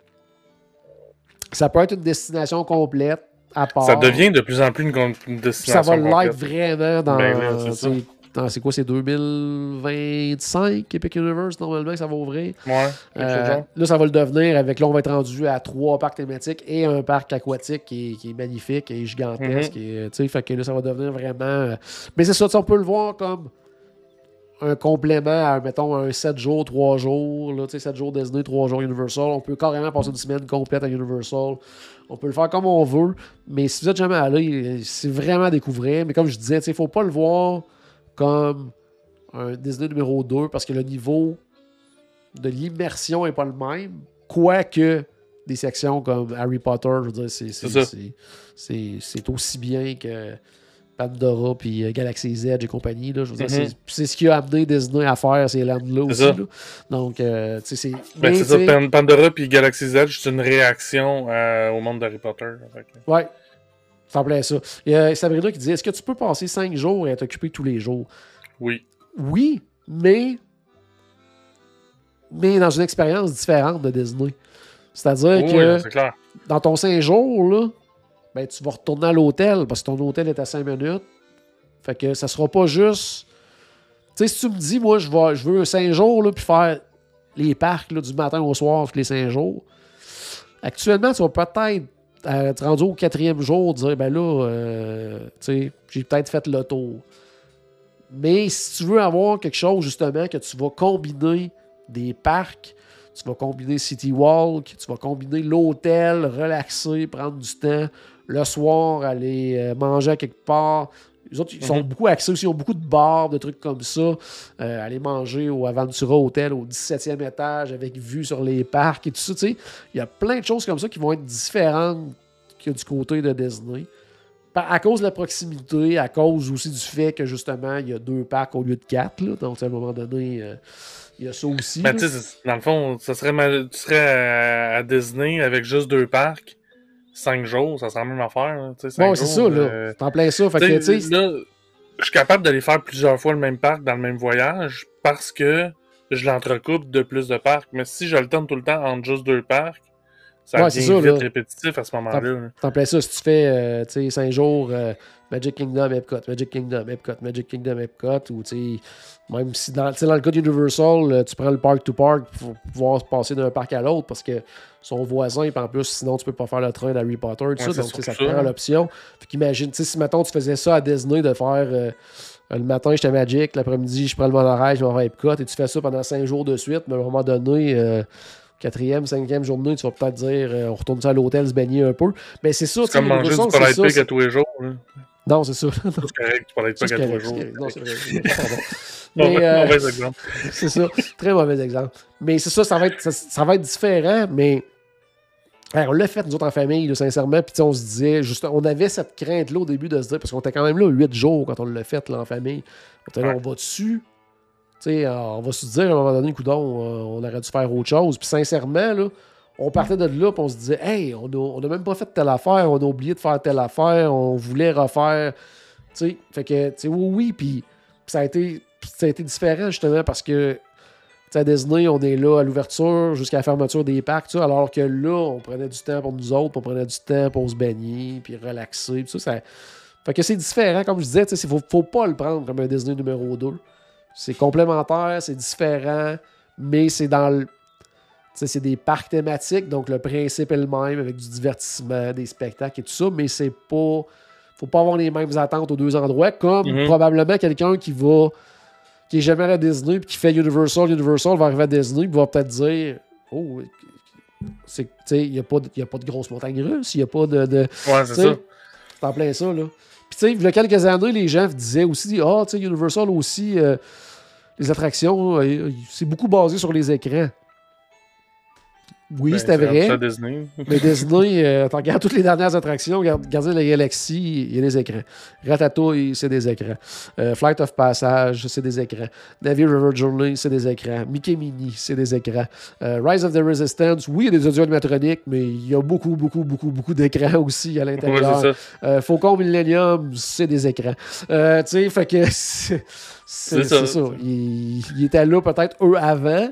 Ça peut être une destination complète à part. Ça devient de plus en plus une, destination Ça va l'être vraiment dans. Ben c'est quoi, c'est 2025 Epic Universe, normalement, que ça va ouvrir. Ouais. Euh, là, ça va le devenir avec, là, on va être rendu à trois parcs thématiques et un parc aquatique qui est, magnifique et gigantesque. Mm fait que là, ça va devenir vraiment. Euh, mais c'est ça, on peut le voir comme un complément à, mettons, un 7 jours, 3 jours, là, 7 jours Disney, 3 jours Universal. On peut carrément passer une semaine complète à Universal. On peut le faire comme on veut, mais si vous êtes jamais allé, c'est vraiment à découvrir. Mais comme je disais, il ne faut pas le voir comme un Disney numéro 2 parce que le niveau de l'immersion n'est pas le même. Quoique des sections comme Harry Potter, je veux dire, c'est aussi bien que Pandora puis euh, Galaxy Z et compagnie. Là, je veux dire, mhm. c'est ce qui a amené Disney à faire ces lands-là aussi. Là. Donc, euh, tu sais, c'est. Ben, c'est ça, Pandora puis Galaxy Z, c'est une réaction euh, au monde d'Harry Potter. Ouais. Ça plaît ça. Il y a Sabrina qui dit Est-ce que tu peux passer cinq jours et être occupé tous les jours? Oui. Oui, mais. Mais dans une expérience différente de Disney. C'est-à-dire que. Clair. Dans ton cinq jours, là, ben, tu vas retourner à l'hôtel parce que ton hôtel est à 5 minutes. Fait que ça sera pas juste. Tu sais, si tu me dis, moi, je, vais, je veux 5 jours, là, puis faire les parcs du matin au soir, les 5 jours. Actuellement, tu vas peut-être euh, te rendre au quatrième jour, dire, ben là, euh, tu sais, j'ai peut-être fait le tour. Mais si tu veux avoir quelque chose, justement, que tu vas combiner des parcs, tu vas combiner City Walk, tu vas combiner l'hôtel, relaxer, prendre du temps, le soir, aller euh, manger à quelque part. Les autres, ils sont mhm. beaucoup axés aussi, ils ont beaucoup de bars, de trucs comme ça. Euh, aller manger au Aventura Hotel au 17e étage avec vue sur les parcs et tout ça. Il y a plein de choses comme ça qui vont être différentes que du côté de Disney. À cause de la proximité, à cause aussi du fait que justement, il y a deux parcs au lieu de quatre. donc, à un moment donné, euh, il y a ça aussi. Ben, dans le fond, ça serait tu serais à Disney avec juste deux parcs 5 jours, ça sera la même affaire. Bon, c'est ça, là. Euh... T'en plein ça. Fait que, là, je suis capable d'aller faire plusieurs fois le même parc dans le même voyage parce que je l'entrecoupe de plus de parcs. Mais si je le tourne tout le temps entre juste deux parcs, ça devient ça, vite répétitif à ce moment-là. T'en plein ça. Si tu fais euh, 5 jours euh, Magic Kingdom, Epcot, Magic Kingdom, Epcot, Magic Kingdom, Epcot, ou même si dans, dans le cas d'Universal, euh, tu prends le park to park pour pouvoir passer d'un parc à l'autre parce que son voisin, et en plus, sinon tu peux pas faire le train d'Harry Potter, tout ça, donc ça te prend l'option. Fait qu'imagine, si maintenant tu faisais ça à Disney de faire euh, le matin j'étais Magic, l'après-midi je prends le monorail, je m'en vais à Epcot, et tu fais ça pendant 5 jours de suite, mais à un moment donné. Euh, quatrième, cinquième journée, tu vas peut-être dire on retourne ça à l'hôtel, se baigner un peu. Mais c'est ça, c'est comme manger du Polite à tous les jours. Non, c'est ça. C'est correct, tu parlais pas qu'à trois jours. Non, c'est vrai. [LAUGHS] Mais, euh, mauvais exemple. c'est ça, très mauvais exemple. Mais c'est ça, ça va être, ça, va être différent, mais on l'a fait, nous autres, en famille, sincèrement. Puis on se disait, juste, on avait cette crainte-là au début de se dire, parce qu'on était quand même là huit jours quand on l'a fait là, en famille. On était là, on va dessus? sais, on va se dire à un moment donné, coudon, on, on aurait dû faire autre chose. Puis sincèrement, là, on partait de là, puis on se disait, hey, on n'a même pas fait telle affaire, on a oublié de faire telle affaire, on voulait refaire. Tu sais, fait que, tu sais, oui, oui, puis ça a, été, ça a été différent justement parce que, à Disney, on est là à l'ouverture jusqu'à la fermeture des parcs, alors que là, on prenait du temps pour nous autres, on prenait du temps pour se baigner, puis relaxer, tout ça, Fait que c'est différent, comme je disais, il faut, faut pas le prendre comme un Disney numéro 2. C'est complémentaire, c'est différent, mais c'est dans le c'est des parcs thématiques, donc le principe est le même avec du divertissement, des spectacles et tout ça, mais c'est pas. Faut pas avoir les mêmes attentes aux deux endroits, comme mhm. probablement quelqu'un qui va. qui est jamais à Disney puis qui fait Universal, Universal va arriver à Disney puis va peut-être dire Oh, il n'y a, pas de, a pas de grosse montagne russe, il n'y a pas de. de ouais, c'est ça. C'est en plein ça, là. Puis, tu sais, il y a quelques années, les gens disaient aussi Ah, tu sais, Universal aussi, euh, les attractions, euh, c'est beaucoup basé sur les écrans. Oui, ben, c'était vrai. Disney. [LAUGHS] mais Disney, euh, tu regardes toutes les dernières attractions, Gardien de la Galaxie, il y a des écrans. Ratatouille, c'est des écrans. Euh, Flight of Passage, c'est des écrans. Navy River Journey, c'est des écrans. Mickey Mini, c'est des écrans. Euh, Rise of the Resistance, oui, il y a des audio animatroniques, mais il y a beaucoup, beaucoup, beaucoup, beaucoup d'écrans [LAUGHS] aussi à l'intérieur. Ouais, Faucon Millennium, c'est des écrans. tu sais, fait que [LAUGHS] c'est ça. ça. Il, il était là peut-être eux avant.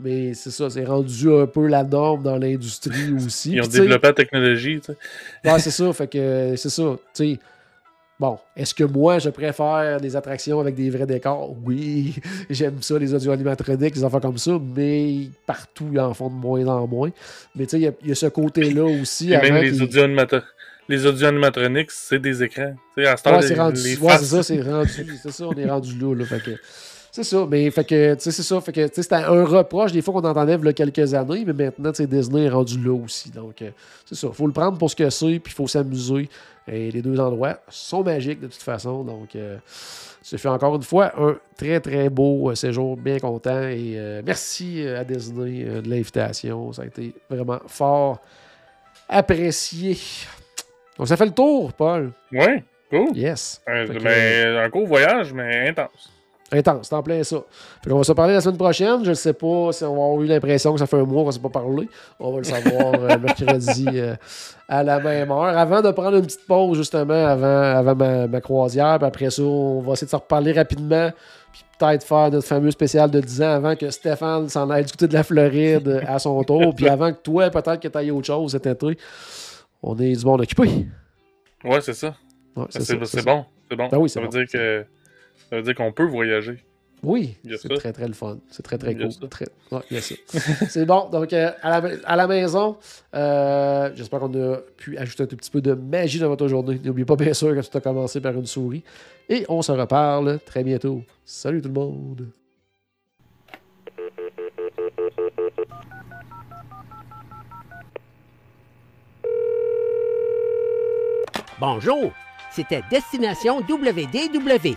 Mais c'est ça, c'est rendu un peu la norme dans l'industrie [LAUGHS] aussi. Ils ont développé la technologie, tu sais. Ouais, c'est ça, fait que c'est ça. Tu sais, Bon, est-ce que moi, je préfère des attractions avec des vrais décors? Oui, [LAUGHS] j'aime ça, les audio animatroniques, les enfants comme ça, mais partout, ils en font de moins en moins. Mais tu sais, il y, a ce côté-là aussi. Et même les audio, les audio animatroniques, c'est des écrans. À ce ouais, c'est rendu... ouais, c'est ça, c'est rendu. C'est ça, on est rendu là. là fait que... C'est ça, mais fait que, c'est ça, fait que, c'était un reproche des fois qu'on entendait il y a quelques années, mais maintenant, Disney est rendu là aussi. Donc, euh, c'est ça, il faut le prendre pour ce que c'est, puis il faut s'amuser. Et les deux endroits sont magiques de toute façon. Donc, euh, ça fait encore une fois un très, très beau euh, séjour, bien content. Et merci à Disney de l'invitation. Ça a été vraiment fort apprécié. Donc, ça fait le tour, Paul. Oui, cool. Yes. Un, un court voyage, mais intense. Intense, c'est en plein ça. Fait on va se parler la semaine prochaine. Je ne sais pas si on va avoir eu l'impression que ça fait un mois qu'on ne s'est pas parlé. On va le savoir euh, [LAUGHS] mercredi euh, à la même heure. Avant de prendre une petite pause, justement, avant, avant ma, croisière. Puis après ça, on va essayer de se reparler rapidement. Puis peut-être faire notre fameux spécial de 10 ans avant que Stéphane s'en aille du côté de la Floride à son tour. puis avant que toi, peut-être que tu ailles autre chose cet été. On est du monde occupé. Ouais, c'est ça. c'est bon. C'est bon. Ben oui, ça veut dire que ça veut dire qu'on peut voyager. Oui, c'est très très le fun. C'est très très cool. Très... [LAUGHS] c'est bon. Donc, euh, à, la, à, la, maison, euh, j'espère qu'on a pu ajouter un tout petit peu de magie dans votre journée. N'oubliez pas, bien sûr, que tout a commencé par une souris. Et on se reparle très bientôt. Salut tout le monde. Bonjour, c'était Destination WDW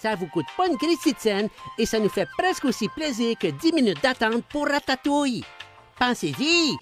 Ça vous coûte pas une de et ça nous fait presque aussi plaisir que 10 minutes d'attente pour Ratatouille. Pensez-y!